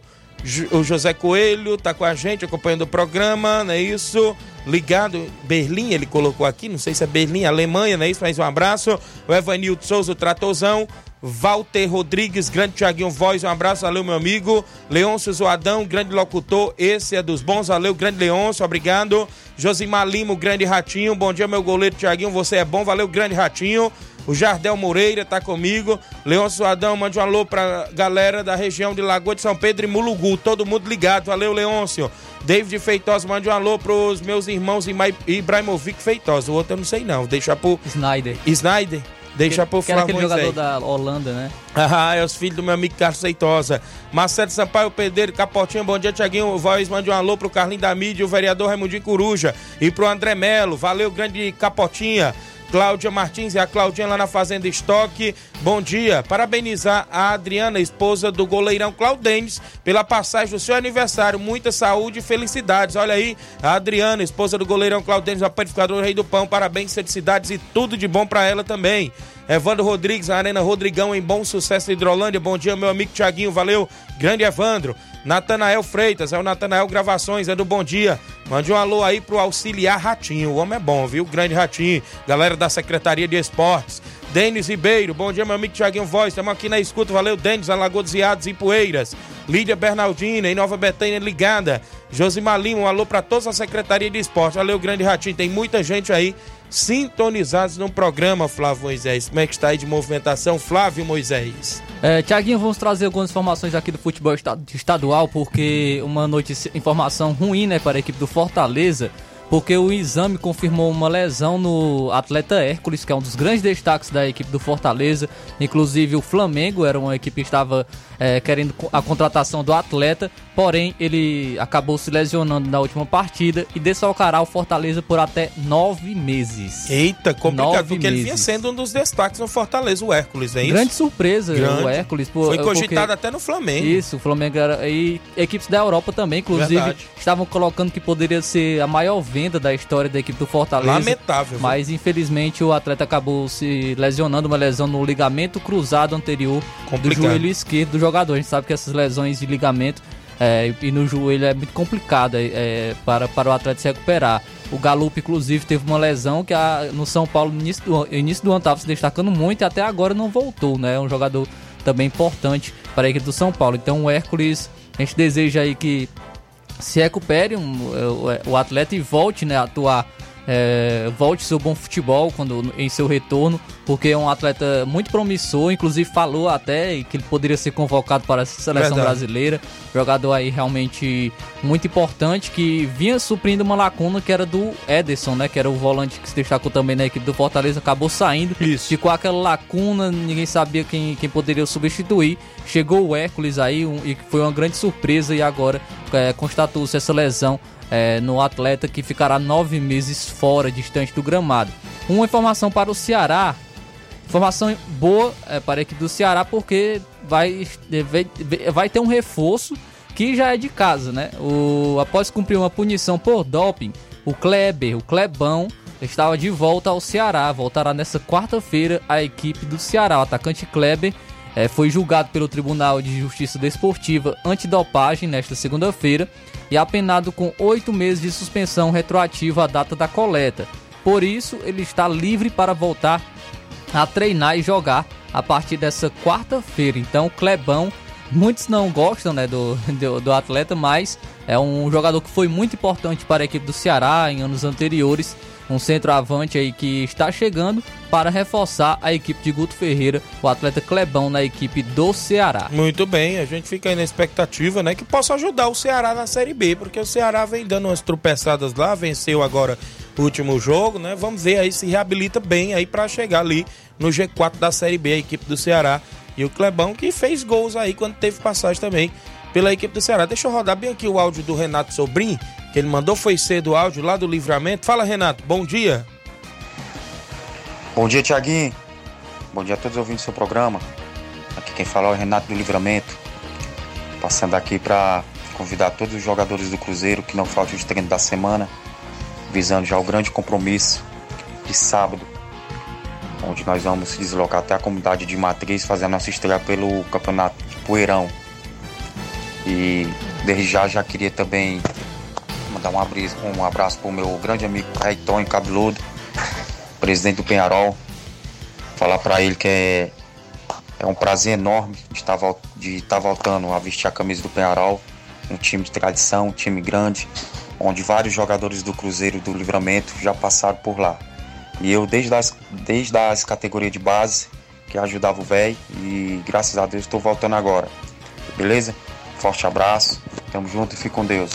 o José Coelho tá com a gente acompanhando o programa, não é isso? Ligado, Berlim, ele colocou aqui, não sei se é Berlim, Alemanha, não é isso? Mas um abraço. O Evanildo Souza, o Tratozão. Walter Rodrigues, grande Tiaguinho Voz, um abraço, valeu meu amigo. Leôncio Zoadão, grande locutor, esse é dos bons, valeu, grande Leôncio, obrigado. Josimar Lima, grande Ratinho, bom dia meu goleiro Tiaguinho, você é bom, valeu, grande Ratinho. O Jardel Moreira tá comigo. Leôncio Zoadão, mande um alô pra galera da região de Lagoa de São Pedro e Mulugu, todo mundo ligado, valeu Leôncio. David Feitosa, mande um alô pros meus irmãos Ibrahimovic Feitosa, o outro eu não sei não, deixa pro... Snyder. Snyder? Deixa pro Que era Flávio aquele Moisés. jogador da Holanda, né? Ah, é os filhos do meu amigo Carlos Seitosa. Marcelo Sampaio Pedreiro, Capotinha, bom dia, Tiaguinho. Voz, mande um alô pro Carlinho da Mídia, o vereador Raimundinho Coruja. E pro André Melo, valeu, grande Capotinha. Cláudia Martins e a Claudinha lá na Fazenda Estoque. Bom dia. Parabenizar a Adriana, esposa do goleirão Claudênis, pela passagem do seu aniversário. Muita saúde e felicidades. Olha aí, a Adriana, esposa do goleirão Claudênis, a panificadora Rei do Pão. Parabéns, felicidades e tudo de bom pra ela também. Evandro Rodrigues, Arena Rodrigão em Bom Sucesso Hidrolândia. Bom dia, meu amigo Tiaguinho. Valeu. Grande Evandro. Natanael Freitas, é o Natanael Gravações, é do Bom Dia. Mande um alô aí pro auxiliar Ratinho. O homem é bom, viu? Grande Ratinho. Galera da Secretaria de Esportes. Denis Ribeiro, bom dia, meu amigo Tiaguinho Voz. Estamos aqui na escuta. Valeu, Denis, Iados e Poeiras. Lídia Bernardina, em Nova Betânia, ligada. Josimar Lima, um alô para toda a Secretaria de Esportes. Valeu, Grande Ratinho. Tem muita gente aí sintonizados no programa, Flávio Moisés. Como é que está aí de movimentação, Flávio Moisés? É, Tiaguinho, vamos trazer algumas informações aqui do futebol esta- estadual, porque uma notícia, informação ruim, né, para a equipe do Fortaleza, porque o exame confirmou uma lesão no atleta Hércules, que é um dos grandes destaques da equipe do Fortaleza. Inclusive o Flamengo era uma equipe que estava é, querendo a contratação do atleta, porém ele acabou se lesionando na última partida e desfalcará o Fortaleza por até nove meses. Eita, complicado, Nove porque ele vinha meses. sendo um dos destaques no Fortaleza, o Hércules, é isso? Grande surpresa Grande. o Hércules. por- Foi porque- cogitado até no Flamengo. Isso, o Flamengo era. E equipes da Europa também, inclusive, Verdade. estavam colocando que poderia ser a maior venda da história da equipe do Fortaleza. Lamentável, viu? Mas infelizmente o atleta acabou se lesionando, uma lesão no ligamento cruzado anterior Complicado. do joelho esquerdo do jogador. A gente sabe que essas lesões de ligamento é, e no joelho é muito complicado é, é, para, para o atleta se recuperar. O Galup, inclusive, teve uma lesão que a, no São Paulo, no início do, início do ano, estava se destacando muito e até agora não voltou, né? É um jogador também importante para a equipe do São Paulo. Então o Hércules, a gente deseja aí que se recupere um, o, o atleta e volte né, a atuar é, volte seu bom futebol quando em seu retorno, porque é um atleta muito promissor, inclusive falou até que ele poderia ser convocado para a seleção Verdade. brasileira, jogador aí realmente muito importante que vinha suprindo uma lacuna que era do Ederson, né, que era o volante que se destacou também na equipe do Fortaleza, acabou saindo, ficou aquela lacuna, ninguém sabia quem, quem poderia substituir, chegou o Hércules aí um, e foi uma grande surpresa e agora é, constatou-se essa lesão é, no atleta que ficará nove meses fora, distante do gramado. Uma informação para o Ceará, informação boa é, para a equipe do Ceará, porque vai, vai ter um reforço que já é de casa, né? O, após cumprir uma punição por doping, o Kleber, o Klebão, estava de volta ao Ceará. Voltará nessa quarta-feira a equipe do Ceará. O atacante Kleber é, foi julgado pelo Tribunal de Justiça Desportiva Antidopagem nesta segunda-feira e apenado com oito meses de suspensão retroativa à data da coleta. Por isso, ele está livre para voltar a treinar e jogar a partir dessa quarta-feira. Então, Clebão, muitos não gostam né, do, do, do atleta, mas é um jogador que foi muito importante para a equipe do Ceará em anos anteriores um centroavante aí que está chegando para reforçar a equipe de Guto Ferreira, o atleta Clebão na equipe do Ceará. Muito bem, a gente fica aí na expectativa, né, que possa ajudar o Ceará na Série B, porque o Ceará vem dando umas tropeçadas lá, venceu agora o último jogo, né? Vamos ver aí se reabilita bem aí para chegar ali no G4 da Série B, a equipe do Ceará. E o Clebão que fez gols aí quando teve passagem também pela equipe do Ceará. Deixa eu rodar bem aqui o áudio do Renato Sobrim, que ele mandou foi cedo o áudio lá do Livramento. Fala, Renato, bom dia. Bom dia, Tiaguinho. Bom dia a todos ouvindo seu programa. Aqui quem fala é o Renato do Livramento. Passando aqui para convidar todos os jogadores do Cruzeiro que não faltem os treinos da semana, visando já o grande compromisso de sábado, onde nós vamos se deslocar até a comunidade de Matriz fazer a nossa estreia pelo Campeonato Poeirão. E desde já já queria também mandar um abraço, um abraço pro meu grande amigo Raiton Cabeludo, presidente do Penharol. Falar para ele que é, é um prazer enorme de estar, de estar voltando a vestir a camisa do Penharol, um time de tradição, um time grande, onde vários jogadores do Cruzeiro do Livramento já passaram por lá. E eu desde as, desde as categorias de base, que ajudava o velho, e graças a Deus estou voltando agora. Beleza? Forte abraço, tamo junto e fique com Deus.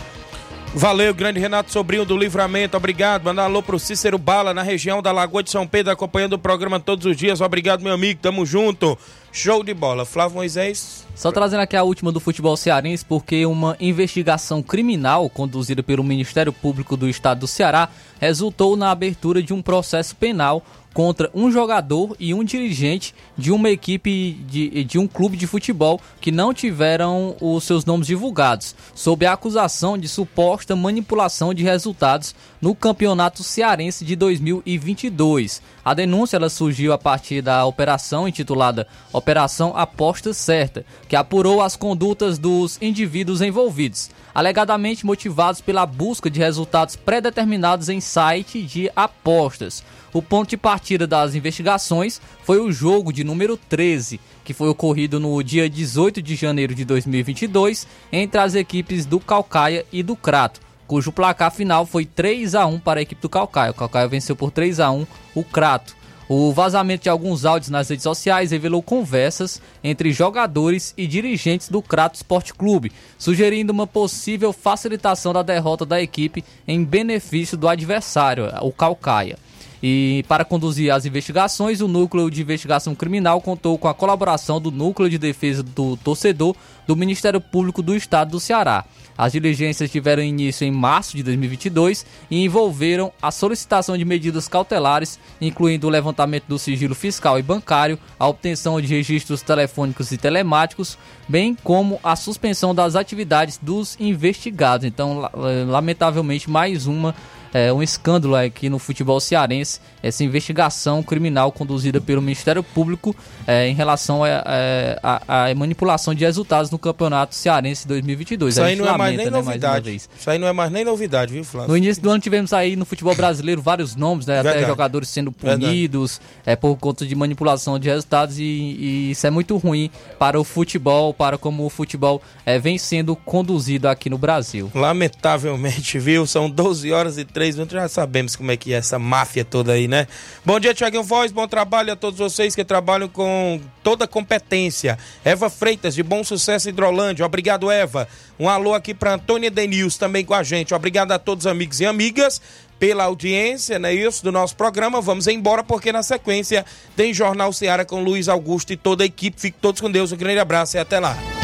Valeu, grande Renato Sobrinho do Livramento, obrigado. Manda um alô pro Cícero Bala, na região da Lagoa de São Pedro, acompanhando o programa todos os dias. Obrigado, meu amigo, tamo junto. Show de bola. Flávio Moisés. Só trazendo aqui a última do futebol cearense, porque uma investigação criminal conduzida pelo Ministério Público do Estado do Ceará resultou na abertura de um processo penal contra um jogador e um dirigente de uma equipe de, de um clube de futebol que não tiveram os seus nomes divulgados, sob a acusação de suposta manipulação de resultados no Campeonato Cearense de 2022. A denúncia ela surgiu a partir da operação intitulada Operação Aposta Certa, que apurou as condutas dos indivíduos envolvidos, alegadamente motivados pela busca de resultados pré-determinados em site de apostas. O ponto de partida das investigações foi o jogo de número 13, que foi ocorrido no dia 18 de janeiro de 2022 entre as equipes do Calcaia e do Crato, cujo placar final foi 3 a 1 para a equipe do Calcaia. O Calcaia venceu por 3 a 1 o Crato. O vazamento de alguns áudios nas redes sociais revelou conversas entre jogadores e dirigentes do Crato Esporte Clube, sugerindo uma possível facilitação da derrota da equipe em benefício do adversário, o Calcaia. E para conduzir as investigações, o Núcleo de Investigação Criminal contou com a colaboração do Núcleo de Defesa do Torcedor do Ministério Público do Estado do Ceará. As diligências tiveram início em março de 2022 e envolveram a solicitação de medidas cautelares, incluindo o levantamento do sigilo fiscal e bancário, a obtenção de registros telefônicos e telemáticos, bem como a suspensão das atividades dos investigados. Então, lamentavelmente, mais uma é, um escândalo aqui no futebol cearense, essa investigação criminal conduzida pelo Ministério Público é, em relação à manipulação de resultados no Campeonato Cearense 2022. Isso aí não é mais nem né, novidade. Mais Isso aí não é mais nem novidade, viu, Flávio? No início do ano tivemos aí no futebol brasileiro vários nomes, né, até jogadores sendo punidos é, por conta de manipulação de resultados e, e, isso é muito ruim para o futebol, para como o futebol é, vem sendo conduzido aqui no Brasil. Lamentavelmente, viu? São 12 horas e 3 minutos, já sabemos como é que é essa máfia toda aí, né? Bom dia, Tiaguinho Voz, bom trabalho a todos vocês que trabalham com toda competência. Eva Freitas, de Bom Sucesso Hidrolândia, obrigado, Eva. Um alô aqui para Antônia Denils também com a gente. Obrigado a todos, amigos e amigas pela audiência, né, isso, do nosso programa. Vamos embora porque na sequência tem Jornal Seara com Luiz Augusto e toda a equipe. Fiquem todos com Deus. Um grande abraço e até lá.